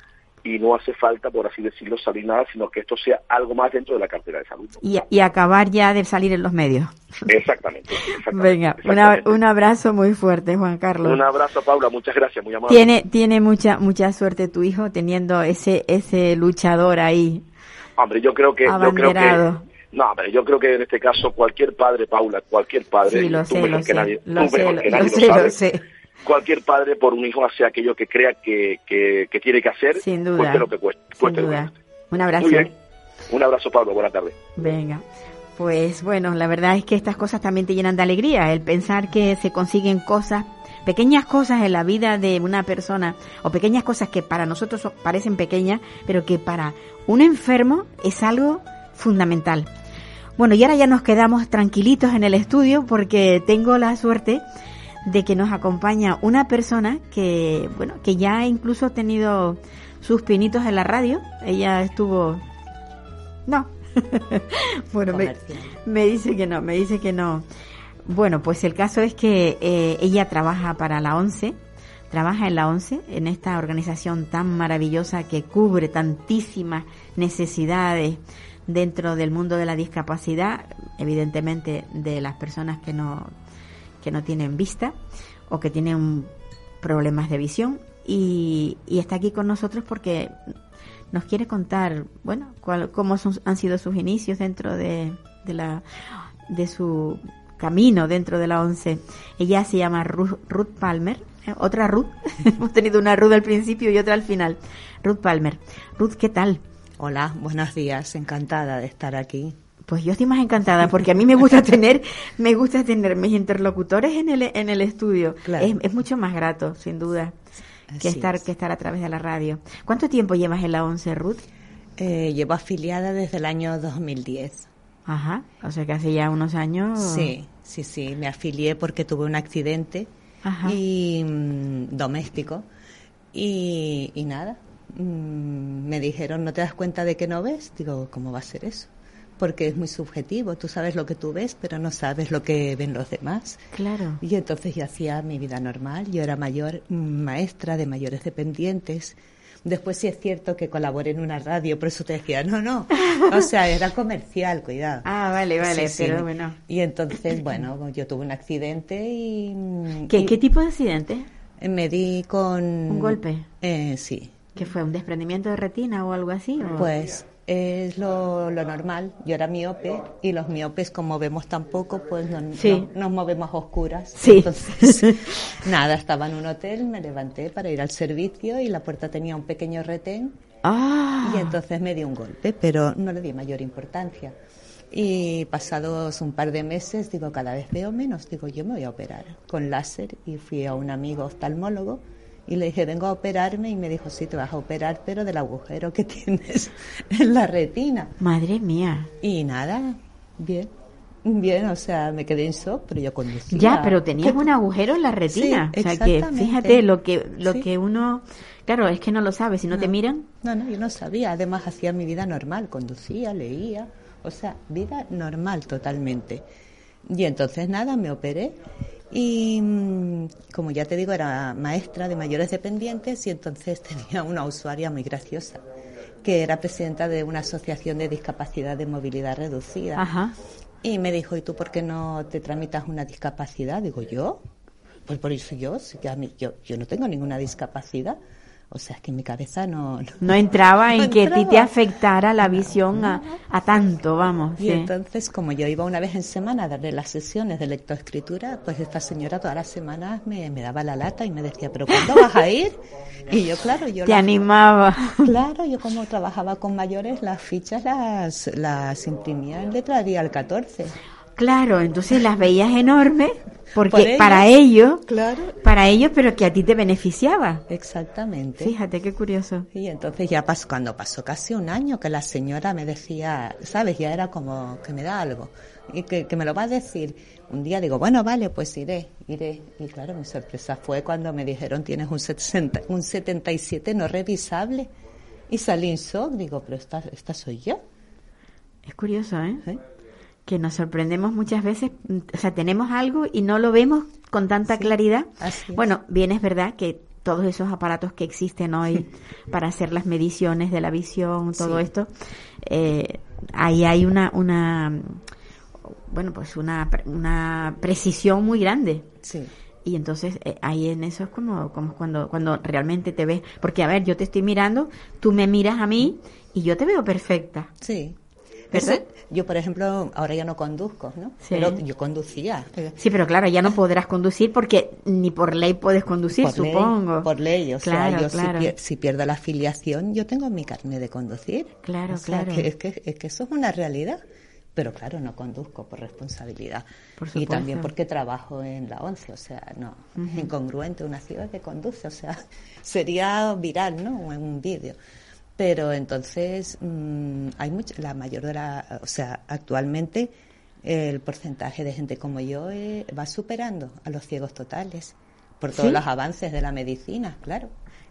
y no hace falta, por así decirlo, salir nada, sino que esto sea algo más dentro de la cartera de salud. Y, y acabar ya de salir en los medios. Exactamente. exactamente, Venga, una- exactamente. un abrazo muy fuerte, Juan Carlos. Un abrazo, Paula, muchas gracias, muy amable. Tiene, tiene mucha, mucha suerte tu hijo teniendo ese, ese luchador ahí. Hombre, yo creo que... Yo creo que no, hombre, yo creo que en este caso cualquier padre, Paula, cualquier padre, Sí, lo tú sé, mejor lo que sé, nadie, lo tú sé, mejor lo- que nadie sé. Cualquier padre por un hijo hace aquello que crea que, que, que tiene que hacer, Sin duda. cueste lo que cueste. Sin duda. cueste. Un abrazo. Muy bien. Un abrazo, Pablo, buenas tardes. Venga. Pues bueno, la verdad es que estas cosas también te llenan de alegría, el pensar que se consiguen cosas, pequeñas cosas en la vida de una persona, o pequeñas cosas que para nosotros parecen pequeñas, pero que para un enfermo es algo fundamental. Bueno, y ahora ya nos quedamos tranquilitos en el estudio porque tengo la suerte de que nos acompaña una persona que, bueno, que ya incluso ha tenido sus pinitos en la radio. Ella estuvo... No. bueno, me, me dice que no, me dice que no. Bueno, pues el caso es que eh, ella trabaja para la ONCE, trabaja en la ONCE, en esta organización tan maravillosa que cubre tantísimas necesidades dentro del mundo de la discapacidad, evidentemente de las personas que no, que no tienen vista o que tienen problemas de visión y, está aquí con nosotros porque nos quiere contar, bueno, cuál, cómo han sido sus inicios dentro de, de la de su camino dentro de la ONCE. Ella se llama Ruth, Ruth Palmer, ¿eh? otra Ruth. Hemos tenido una Ruth al principio y otra al final. Ruth Palmer. Ruth, ¿qué tal? Hola, buenos días, encantada de estar aquí. Pues yo estoy más encantada porque a mí me gusta tener, me gusta tener mis interlocutores en el, en el estudio. Claro. Es, es mucho más grato, sin duda, que estar, es. que estar a través de la radio. ¿Cuánto tiempo llevas en la ONCE, Ruth? Eh, llevo afiliada desde el año 2010. Ajá, o sea que hace ya unos años. Sí, sí, sí, me afilié porque tuve un accidente Ajá. y mm, doméstico y, y nada, mm, me dijeron, ¿no te das cuenta de que no ves? Digo, ¿cómo va a ser eso? Porque es muy subjetivo. Tú sabes lo que tú ves, pero no sabes lo que ven los demás. Claro. Y entonces yo hacía mi vida normal. Yo era mayor maestra de mayores dependientes. Después sí es cierto que colaboré en una radio, por eso te decía, no, no. O sea, era comercial, cuidado. Ah, vale, vale, Sí, sí. pero bueno. Y entonces, bueno, yo tuve un accidente y... ¿Qué, y qué tipo de accidente? Me di con... ¿Un golpe? Eh, sí. ¿Qué fue? ¿Un desprendimiento de retina o algo así? o? Pues es lo, lo normal. Yo era miope y los miopes, como vemos tan poco, pues no, Sí. no- nos movemos a oscuras. Sí. Entonces, nada, estaba en un hotel, me levanté para ir al servicio y la puerta tenía un pequeño retén Ah, y entonces me di un golpe, pero no le di mayor importancia. Y pasados un par de meses, digo, cada vez veo menos, digo, yo me voy a operar con láser y fui a un amigo oftalmólogo y le dije, vengo a operarme y me dijo, sí, te vas a operar, pero del agujero que tienes en la retina. madre mía. Y nada, bien, bien, o sea, me quedé en shock, pero yo conducía. Ya, pero tenías un agujero en la retina. Sí, o sea que exactamente. fíjate lo que lo Sí. que uno, claro, es que no lo sabe. Si no, te No. miran, No, no, yo no sabía. Además hacía mi vida normal, conducía, leía, o sea, vida normal totalmente. Y entonces nada, me operé y mm, como ya te digo, era maestra de mayores dependientes y entonces tenía una usuaria muy graciosa que era presidenta de una asociación de discapacidad de movilidad reducida. ajá. Y me dijo, ¿y tú por qué no te tramitas una discapacidad? Digo, ¿yo? Pues por eso yo, a mí- yo, yo no tengo ninguna discapacidad. O sea, es que en mi cabeza no... no- No entraba en No que a ti te afectara la visión a, a tanto, vamos. Y sí. entonces, como yo iba una vez en semana a darle las sesiones de lectoescritura, pues esta señora todas las semanas me, me daba la lata y me decía, ¿pero cuándo vas a ir? Y yo, claro, yo... te la- animaba. Claro, yo como trabajaba con mayores, las fichas las, las imprimía en letra al 14. Claro, entonces las veías enormes porque Por ellos. para ellos, Claro. para ellos, pero que a ti te beneficiaba. Exactamente. Fíjate qué curioso. Y entonces ya pasó, cuando pasó casi un año que la señora me decía, sabes, ya era como que me da algo y que, que me lo va a decir. Un día digo, bueno, vale, pues iré, iré. Y claro, mi sorpresa fue cuando me dijeron, tienes un, 60, un 77 no revisable. Y salí en shock, digo, pero esta, esta soy yo. Es curioso, ¿eh? ¿eh? Que nos sorprendemos muchas veces, o sea, tenemos algo y no lo vemos con tanta claridad. Bueno, bien es verdad que todos esos aparatos que existen hoy para hacer las mediciones de la visión, todo Sí. esto, eh, ahí hay una, una, bueno, pues una, una precisión muy grande. Sí, Y entonces eh, ahí en eso es como, como cuando, cuando realmente te ves. Porque, a ver, yo te estoy mirando, tú me miras a mí y yo te veo perfecta. sí. Eso- yo, por ejemplo, ahora ya no conduzco, ¿no? Sí. Pero yo conducía. Sí, pero claro, ya no podrás conducir porque ni por ley puedes conducir, por ley, supongo. por ley, o Claro, sea, yo si pier- si, pierdo la afiliación, yo tengo mi carnet de conducir. Claro, O sea, claro. que es, que, es que eso es una realidad. Pero claro, no conduzco por responsabilidad. Por y también porque trabajo en la ONCE, o sea, no, es incongruente una ciudad que conduce, o sea, sería viral, ¿no? En un vídeo. Pero entonces, mm, hay mucha, la mayor de la, o sea, actualmente el porcentaje de gente como yo eh, va superando a los ciegos totales por todos ¿Sí? los avances de la medicina, claro.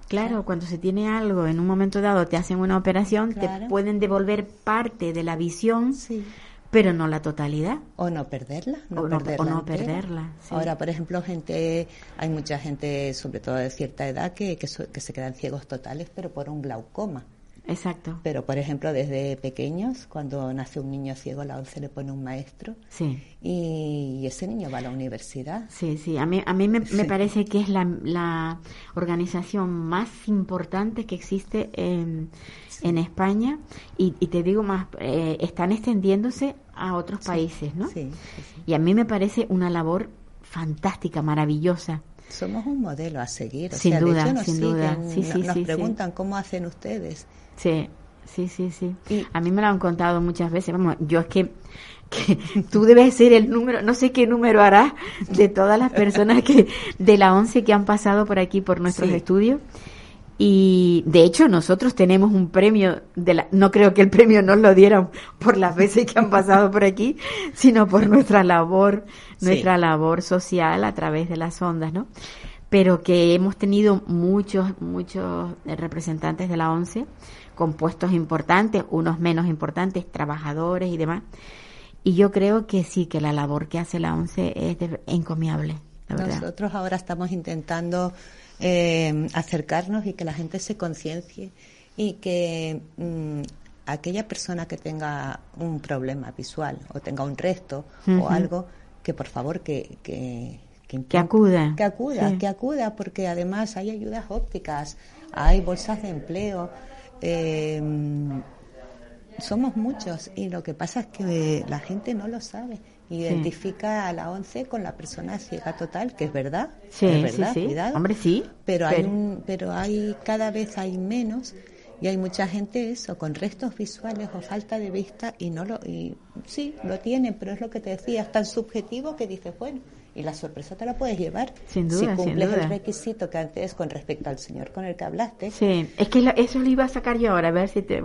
Claro, cuando se tiene algo, en un momento dado te hacen una operación, te pueden devolver parte de la visión, Sí. pero no la totalidad. O no perderla, no O no- perderla. o no perderla, sí. Ahora, por ejemplo, gente, hay mucha gente, sobre todo de cierta edad, que, que se quedan ciegos totales, pero por un glaucoma. Exacto. Pero, por ejemplo, desde pequeños, cuando nace un niño ciego, la ONCE le pone un maestro Sí. y ese niño va a la universidad. Sí, sí. A mí, a mí me, parece que es la, la organización más importante que existe en, en España y, y te digo más, eh, están extendiéndose a otros países, ¿no? Sí. Y a mí me parece una labor fantástica, maravillosa. Somos un modelo a seguir. O Sin sea, de duda, hecho, nos sin duda. Sí, no- sí, nos sí. preguntan cómo hacen ustedes. Sí, sí, sí, sí. Y- A mí me lo han contado muchas veces. Vamos, yo es que, que tú debes ser el número, no sé qué número harás de todas las personas que de la once que han pasado por aquí por nuestros Sí. estudios. Y de hecho nosotros tenemos un premio de la, no creo que el premio nos lo dieran por las veces que han pasado por aquí, sino por nuestra labor, Sí. nuestra labor social a través de las ondas, ¿no? Pero que hemos tenido muchos, muchos eh, representantes de la ONCE con puestos importantes, unos menos importantes, trabajadores y demás. Y yo creo que sí, que la labor que hace la ONCE es de- encomiable, la. Nosotros ahora estamos intentando eh, acercarnos y que la gente se conciencie y que mm, aquella persona que tenga un problema visual o tenga un resto o algo, que por favor que, que, que, Que acuda. que acuda, Sí. que acuda, porque además hay ayudas ópticas, hay bolsas de empleo. eh, somos muchos y lo que pasa es que la gente no lo sabe. Identifica a la ONCE con la persona ciega total, que es verdad, Sí, es verdad, sí. cuidado. Hombre, sí, Pero hay pero- un- pero hay cada vez hay menos y hay mucha gente eso con restos visuales o falta de vista y no lo y sí lo tienen, pero es lo que te decía, es tan subjetivo que dices bueno y la sorpresa te la puedes llevar Sin duda, si sin cumples duda. el requisito que antes con respecto al señor con el que hablaste. Sí, es que lo- eso lo iba a sacar yo ahora, a ver si te...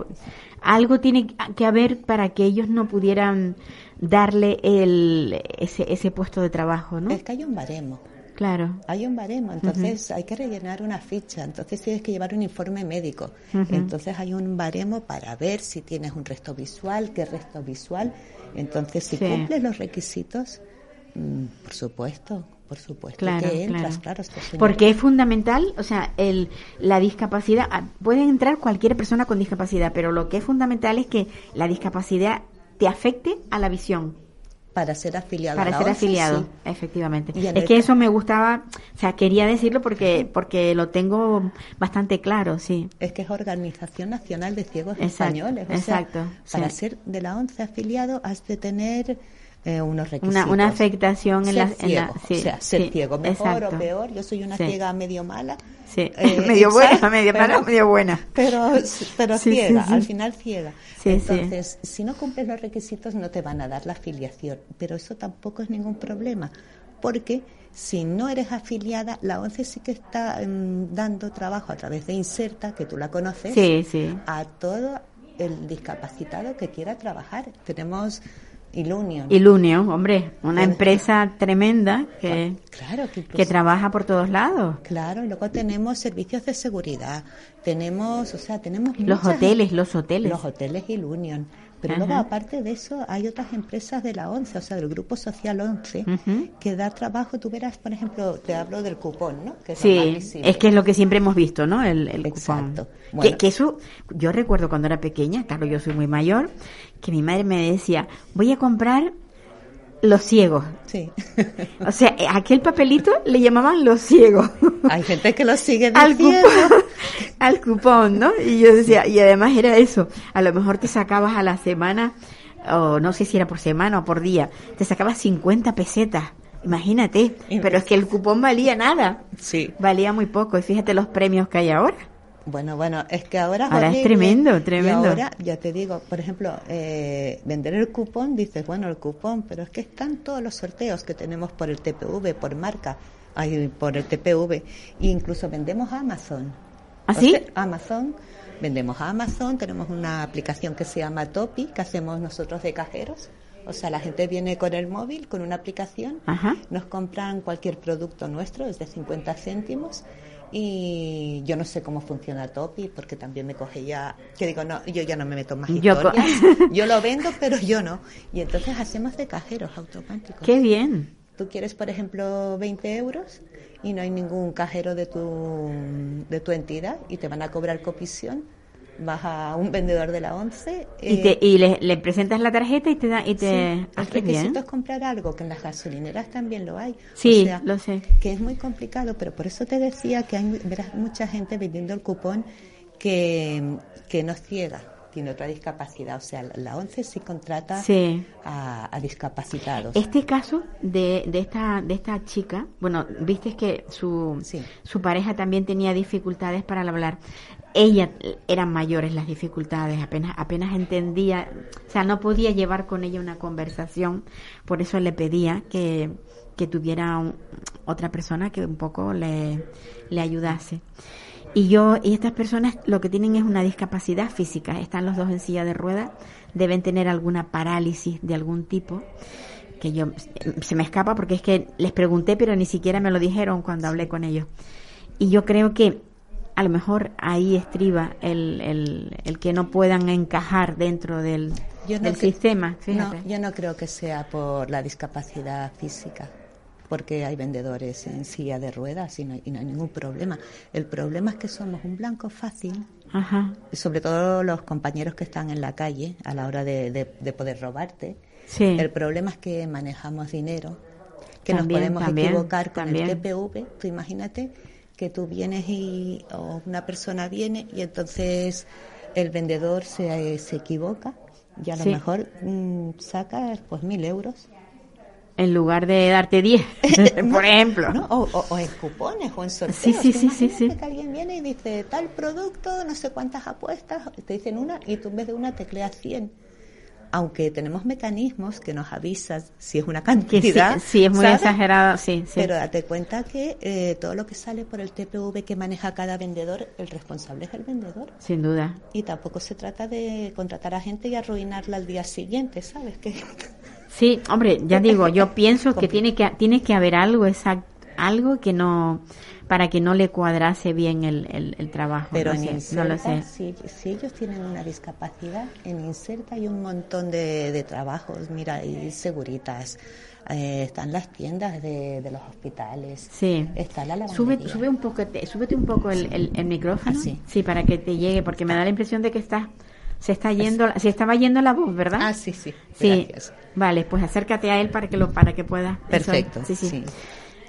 Algo tiene que haber para que ellos no pudieran darle el, ese, ese puesto de trabajo, ¿no? Es que hay un baremo. Claro. Hay un baremo, entonces hay que rellenar una ficha, entonces tienes que llevar un informe médico. Entonces hay un baremo para ver si tienes un resto visual, qué resto visual. Entonces, si Sí. cumples los requisitos, por supuesto, por supuesto Claro, que entras, claro. claro. Porque es fundamental, o sea, el, la discapacidad, ah, puede entrar cualquier persona con discapacidad, pero lo que es fundamental es que la discapacidad te afecte a la visión. Para ser afiliado Para a la ser ONCE, afiliado, sí. efectivamente. Y Es el que eso me gustaba, o sea, quería decirlo porque porque lo tengo bastante claro, sí. Es que es Organización Nacional de Ciegos Exacto, Españoles. O exacto, sea, para sí. ser de la ONCE afiliado has de tener eh, unos requisitos. Una, una afectación en la, en la- sí, o sea, ser sí, ciego, mejor exacto. o peor. Yo soy una Sí. ciega medio mala. Sí, eh, medio buena, medio mala, medio buena. Pero, pero ciega, al final ciega. Sí, sí. Entonces, si no cumples los requisitos no te van a dar la afiliación, pero eso tampoco es ningún problema, porque si no eres afiliada, la ONCE sí que está mm, dando trabajo a través de Inserta, que tú la conoces, Sí, sí. a todo el discapacitado que quiera trabajar. Tenemos Ilunion. Ilunion, hombre, una empresa tremenda que, Claro, que trabaja por todos lados. Claro, y luego tenemos servicios de seguridad, tenemos, o sea, tenemos Los muchas- hoteles, los hoteles. Los hoteles Ilunion. Pero Ajá. luego, aparte de eso, hay otras empresas de la ONCE, o sea, del Grupo Social 11, Ujú. que da trabajo. Tú verás, por ejemplo, te hablo del cupón, ¿no? Que Sí, es que es lo que siempre hemos visto, ¿no? El, el cupón. Exacto. Que, que eso, yo recuerdo cuando era pequeña, claro, yo soy muy mayor, que mi madre me decía, voy a comprar los ciegos. Sí. O sea, eh, aquel papelito le llamaban los ciegos. hay gente que lo sigue al diciendo. cupón, al cupón, ¿no? Y yo decía, y además era eso, a lo mejor te sacabas a la semana, o no sé si era por semana o por día, te sacabas 50 pesetas, imagínate, pero es que el cupón valía nada, Sí. valía muy poco, y fíjate los premios que hay ahora. Bueno, bueno, es que ahora es Ahora es tremendo, Y tremendo. ahora, ya te digo, por ejemplo, eh, vender el cupón, dices, bueno, el cupón, pero es que están todos los sorteos que tenemos por el TPV, por marca, ay, por el TPV, e incluso vendemos a Amazon. ¿Ah, O sea, Amazon, vendemos a Amazon, tenemos una aplicación que se llama Topi, que hacemos nosotros de cajeros. O sea, la gente viene con el móvil, con una aplicación, Ajá. nos compran cualquier producto nuestro, es de 50 céntimos. Y yo no sé cómo funciona Topi, porque también me coge ya, que digo, no, yo ya no me meto más Yo historias. Yo lo vendo, pero yo no. Y entonces hacemos de cajeros automáticos. Qué bien. Tú quieres, por ejemplo, 20 euros y no hay ningún cajero de tu, de tu entidad y te van a cobrar comisión. Vas a un vendedor de la ONCE. Y, eh, te, y le, le presentas la tarjeta y te da, y te, sí, el requisito bien. es comprar algo, que en las gasolineras también lo hay. Sí, O sea, lo sé. que es muy complicado, pero por eso te decía que hay verás mucha gente vendiendo el cupón que, que no ciega, tiene otra discapacidad. O sea, la- ONCE sí contrata Sí. a, a discapacitados. Este caso de, de esta de esta chica, bueno, viste que su Sí. su pareja también tenía dificultades para hablar. Ella eran mayores las dificultades, apenas apenas entendía, o sea, no podía llevar con ella una conversación, por eso le pedía que que tuviera otra persona que un poco le le ayudase. Y yo, y estas personas lo que tienen es una discapacidad física, están los dos en silla de ruedas, deben tener alguna parálisis de algún tipo, que yo, se me escapa porque es que les pregunté, pero ni siquiera me lo dijeron cuando hablé con ellos. Y yo creo que a lo mejor ahí estriba el, el, el que no puedan encajar dentro del, Yo no del cre- sistema. No, yo no creo que sea por la discapacidad física, porque hay vendedores en silla de ruedas y no, y no hay ningún problema. El problema es que somos un blanco fácil, Ajá. sobre todo los compañeros que están en la calle a la hora de, de- de poder robarte. Sí. El problema es que manejamos dinero, que También, nos podemos también, equivocar con también. el TPV. Tú imagínate que tú vienes y o una persona viene y entonces el vendedor se, se equivoca y a lo mejor mm, saca pues mil euros. En lugar de darte 10, por ejemplo. ¿no? O, o- o en cupones o en sorteos. Sí, sí, sí, sí, sí. que alguien viene y dice tal producto, no sé cuántas apuestas, te dicen una y tú en vez de una tecleas 100. Aunque tenemos mecanismos que nos avisan si es una sí, cantidad. sí, es muy ¿sabes? exagerado, sí, sí. Pero date cuenta que eh, todo lo que sale por el TPV que maneja cada vendedor, el responsable es el vendedor. Sin duda. Y tampoco se trata de contratar a gente y arruinarla al día siguiente, ¿sabes? Que Sí, hombre, ya digo, yo pienso que tiene que tiene que haber algo exacto, algo que no para que no le cuadrase bien el, el, el trabajo. Pero no en sé, no lo Inserta, sé. si, si ellos tienen una discapacidad, en Inserta hay un montón de, de trabajos. Mira, hay seguritas, eh, están las tiendas de, de los hospitales, Sí. está la Sube, lavandería. sube un poco, súbete un poco el, el, el micrófono. Ah, sí. Sí, para que te llegue, porque me da la impresión de que está, se está yendo, se estaba yendo la voz, ¿verdad? Ah, sí, sí. Sí. Gracias. Vale, pues acércate a él para que lo, para que pueda. Perfecto, sí, sí. sí.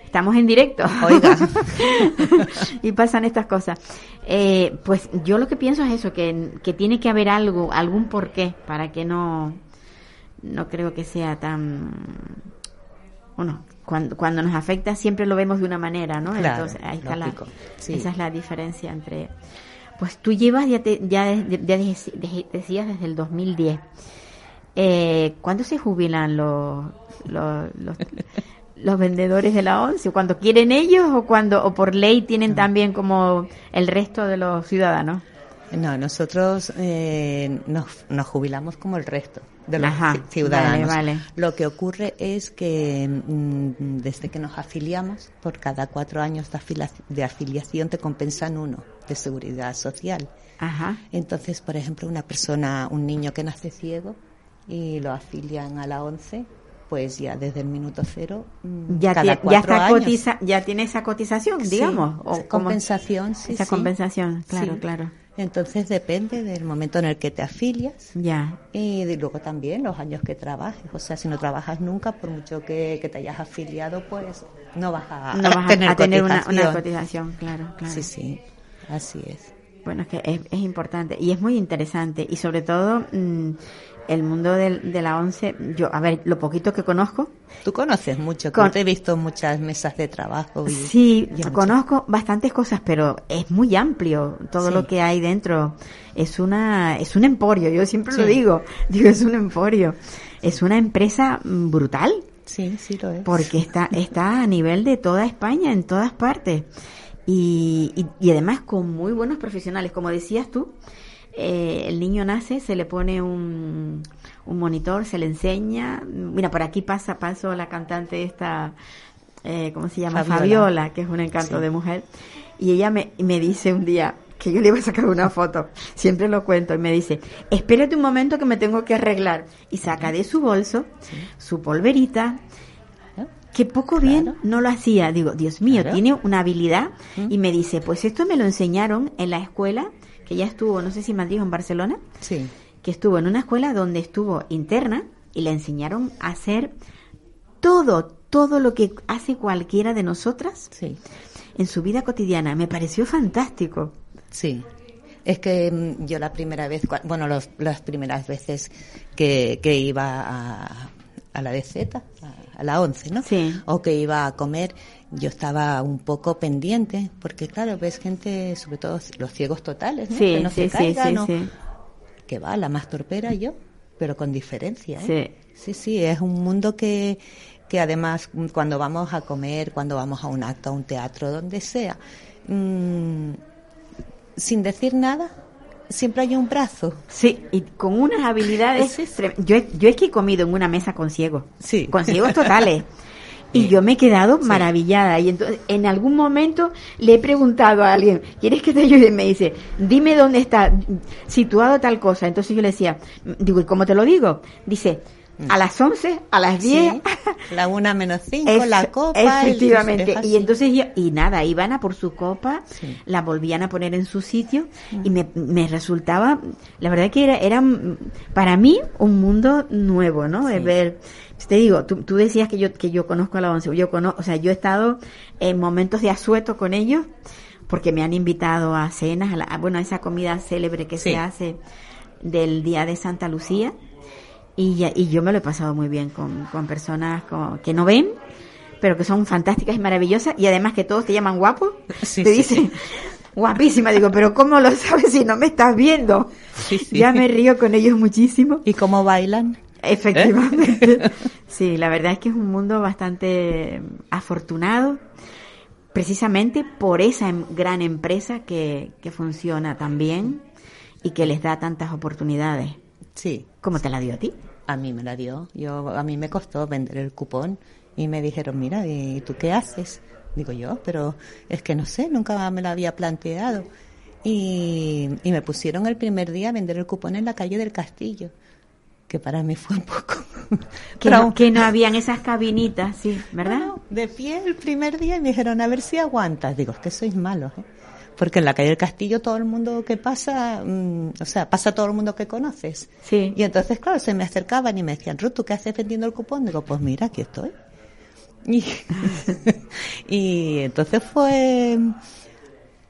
Estamos en directo. Oiga. y pasan estas cosas. Eh, pues yo lo que pienso es eso, que, que tiene que haber algo, algún porqué para que no, no creo que sea tan, bueno, cuando, cuando nos afecta siempre lo vemos de una manera, ¿no? Claro, Entonces ahí está la, sí. esa es la diferencia entre, pues tú llevas, ya, te, ya, de- ya dec- de- decías desde el 2010. Eh, ¿Cuándo se jubilan los, los, los, los vendedores de la ONCE? ¿Cuando quieren ellos o cuando o por ley tienen también como el resto de los ciudadanos? No, nosotros eh, nos, nos jubilamos como el resto de los Ajá, ciudadanos. vale, vale. Lo que ocurre es que mm, desde que nos afiliamos, por cada cuatro años de, afila- de afiliación te compensan uno de seguridad social. Ajá. Entonces, por ejemplo, una persona, un niño que nace ciego y lo afilian a la ONCE, pues ya desde el minuto cero, mm, Ya, cada tie- ya cuatro está años. cotiza, ya tiene esa cotización, Sí, digamos. o como- compensación, sí, Esa sí. compensación, claro, Sí. claro. Entonces depende del momento en el que te afilias Ya. y de- luego también los años que trabajes. O sea, si no trabajas nunca, por mucho que, que te hayas afiliado, pues no vas a, No vas a tener, a tener una, una cotización. cotización, claro, claro. Sí, sí, así es. Bueno, es que es, es importante y es muy interesante y sobre todo mm, el mundo del- de la ONCE, yo, a ver, lo poquito que conozco, Tú conoces mucho, Con- te he visto muchas mesas de trabajo. Y, sí, y muchas- conozco bastantes cosas, pero es muy amplio todo Sí. lo que hay dentro. Es una, es un emporio, yo siempre lo digo, digo, es un emporio. Es una empresa brutal, Sí, sí lo es. porque está, está a nivel de toda España, en todas partes. Y, y, y además con muy buenos profesionales. Como decías tú, eh, el niño nace, se le pone un, un monitor, se le enseña. Mira, por aquí pasa, paso la cantante esta, eh, ¿cómo se llama? Fabiola. Fabiola, que es un encanto Sí. de mujer. Y ella me, me dice un día, que yo le iba a sacar una foto, siempre lo cuento, y me dice, espérate un momento que me tengo que arreglar. Y saca de su bolso su polverita, que poco bien no lo hacía. Digo, Dios mío, Claro. tiene una habilidad. Y me dice, pues esto me lo enseñaron en la escuela, que ya estuvo, no sé si en Madrid o en Barcelona, Sí, que estuvo en una escuela donde estuvo interna y le enseñaron a hacer todo, todo lo que hace cualquiera de nosotras sí, en su vida cotidiana. Me pareció fantástico. sí. Es que mm, yo la primera vez, bueno, los- las primeras veces que, que iba a, a la DZ, a, a la 11, ¿no? Sí. O que iba a comer, yo estaba un poco pendiente, porque claro, ves gente, sobre todo los ciegos totales, ¿no? Sí, que no sí, se caigan, sí, ¿no? sí. que va, la más torpera yo, pero con diferencia. ¿eh? Sí. sí, sí, es un mundo que, que además cuando vamos a comer, cuando vamos a un acto, a un teatro, donde sea, mm, sin decir nada, siempre hay un brazo. Sí, y con unas habilidades. Sí, sí. trem- Yo, yo es que he comido en una mesa con ciegos. Sí. Con ciegos totales. Y yo me he quedado maravillada. Y entonces, en algún momento le he preguntado a alguien, ¿quieres que te ayude? Y me dice, dime dónde está situado tal cosa. Entonces yo le decía, digo, ¿y cómo te lo digo? Dice, a las 11, a las 10. Sí, la una menos cinco, Ef- la copa. Efectivamente. es y entonces yo, y nada, iban a por su copa, Sí. la volvían a poner en su sitio y me, me resultaba, la verdad que era, era mm, para mí un mundo nuevo, ¿no? De Sí. ver, te digo, tú, tú decías que yo, que yo conozco a la once, yo conozco, o sea, yo he estado en momentos de asueto con ellos porque me han invitado a cenas, a, la- bueno, a esa comida célebre que se hace del día de Santa Lucía. Y, ya- y yo me lo he pasado muy bien con, con personas como- que no ven, pero que son fantásticas y maravillosas, y además que todos te llaman guapo. Sí, te sí, dicen, guapísima. Digo, pero ¿cómo lo sabes si no me estás viendo? Sí. Ya me río con ellos muchísimo. ¿Y cómo bailan? Efectivamente. Sí, la verdad es que es un mundo bastante afortunado, precisamente por esa em- gran empresa que, que funciona tan bien y que les da tantas oportunidades. Sí, ¿Cómo te la dio a ti? A mí me la dio. Yo, a mí me costó vender el cupón y me dijeron, mira, ¿y tú qué haces? Digo yo, pero es que no sé, nunca me lo había planteado. Y, y me pusieron el primer día a vender el cupón en la calle del Castillo, que para mí fue un poco... Que, Pero- no, que no habían esas cabinitas, sí, ¿verdad? Bueno, de pie el primer día y me dijeron, a ver si aguantas. Digo, es que sois malos, ¿eh? Porque en la calle del Castillo todo el mundo que pasa, mm, o sea, pasa todo el mundo que conoces. Sí. Y entonces, claro, se me acercaban y me decían, Ruth, ¿tú qué haces vendiendo el cupón? Digo, pues mira, aquí estoy. Y, y entonces fue,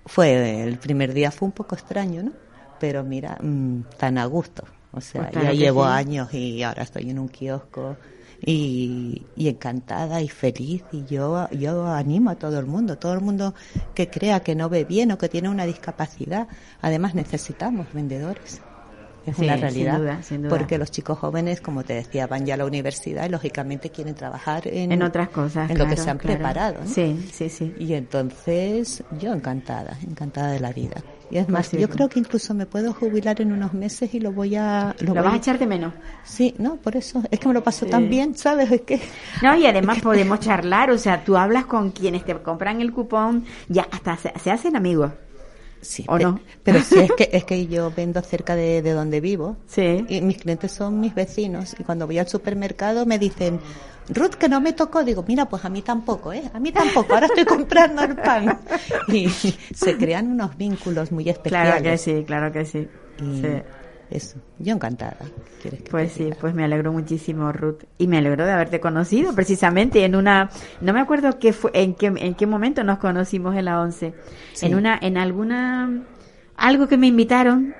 fue, el primer día fue un poco extraño, ¿no? Pero mira, mm, tan a gusto. O sea, Pues claro ya llevo sí. años y ahora estoy en un kiosco y, y encantada y feliz. Y yo yo animo a todo el mundo todo el mundo que crea que no ve bien o que tiene una discapacidad. Además necesitamos vendedores es Sí, una sin realidad duda, sin duda. porque los chicos jóvenes como te decía van ya a la universidad y lógicamente quieren trabajar en, En otras cosas. en lo que se han claro. preparado ¿no? Sí, sí, sí. y entonces yo encantada encantada de la vida y es más yo creo que incluso me puedo jubilar en unos meses y lo voy a Lo voy vas a echar de menos. Sí, no, por eso. Es que me lo paso Sí. tan bien, ¿sabes? Es que. No, y además podemos charlar, o sea, tú hablas con quienes te compran el cupón, ya hasta se, se hacen amigos. Sí, ¿O pe- no? Pero sí, es que, es que yo vendo cerca de, de donde vivo. Sí. Y mis clientes son mis vecinos. Y cuando voy al supermercado me dicen, Ruth, que no me tocó. Digo, mira, pues a mí tampoco, ¿eh? A mí tampoco. Ahora estoy comprando el pan. Y se crean unos vínculos muy especiales. Claro que sí, claro que sí. Y Sí. Eso. Yo encantada. ¿Quieres que Pues sí, diga? pues me alegro muchísimo, Ruth. Y me alegro de haberte conocido precisamente en una, no me acuerdo qué fue, en qué, en qué momento nos conocimos en la once. Sí. En una, en alguna, algo que me invitaron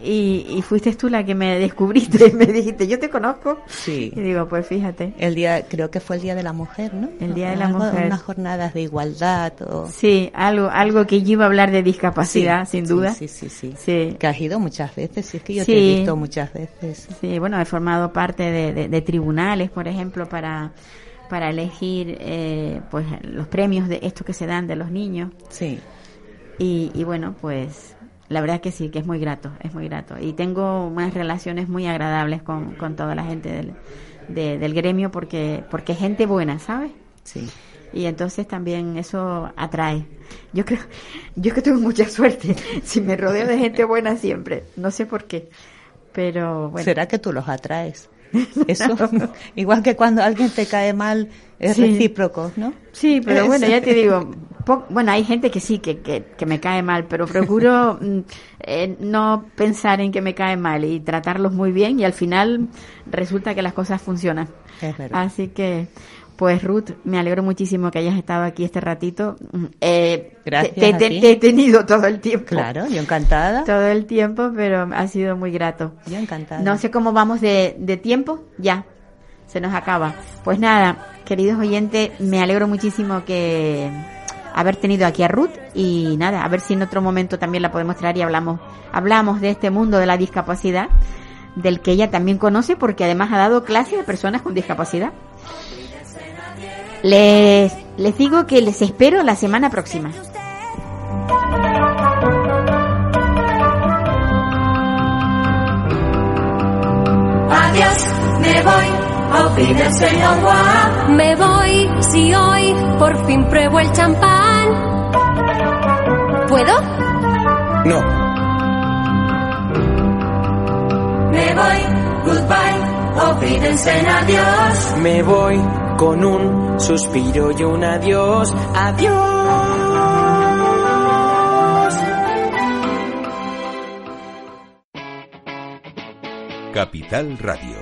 y, y fuiste tú la que me descubriste me dijiste, yo te conozco. Sí. Y digo, pues fíjate. El día, creo que fue el Día de la Mujer, ¿no? El Día de la Algo- Mujer. Unas jornadas de igualdad o... Sí, algo, algo que yo iba a hablar de discapacidad, Sí, sin sí, duda. Sí, sí, sí. Sí. Que has ido muchas veces, sí, es que yo te he visto muchas veces. Sí, bueno, he formado parte de, de- de tribunales, por ejemplo, para, para elegir eh, pues los premios de estos que se dan de los niños. Sí, Y, y bueno, pues la verdad que sí, que es muy grato, es muy grato. Y tengo unas relaciones muy agradables con, con toda la gente del, de- del gremio porque, porque es gente buena, ¿sabes? sí. Y entonces también eso atrae. Yo creo, yo que tengo mucha suerte. Si me rodeo de gente buena siempre, no sé por qué. Pero bueno. ¿Será que tú los atraes? Eso, igual que cuando alguien te cae mal, es Sí. recíproco, ¿no? Sí, pero bueno, ya te digo, bueno, hay gente que sí, que, que, que me cae mal, pero procuro mm, eh, no pensar en que me cae mal y tratarlos muy bien y al final resulta que las cosas funcionan. Es verdad. Así que, pues Ruth, me alegro muchísimo que hayas estado aquí este ratito. Mm, Eh, Gracias te, a te- ti. te he tenido todo el tiempo. Claro, yo encantada. Todo el tiempo, pero ha sido muy grato. Yo encantada. No sé cómo vamos de, de tiempo, ya, se nos acaba. Pues nada, queridos oyentes, me alegro muchísimo que haber tenido aquí a Ruth y nada, a ver si en otro momento también la podemos traer y hablamos, hablamos de este mundo de la discapacidad, del que ella también conoce porque además ha dado clases a personas con discapacidad. Les, les digo que les espero la semana próxima. Adiós, me voy, auf Wiedersehen, au revoir. Me voy por fin pruebo el champán. ¿Puedo? No. Me voy, goodbye, auf Wiedersehen, adiós. Me voy con un suspiro y un adiós. Adiós. Capital Radio.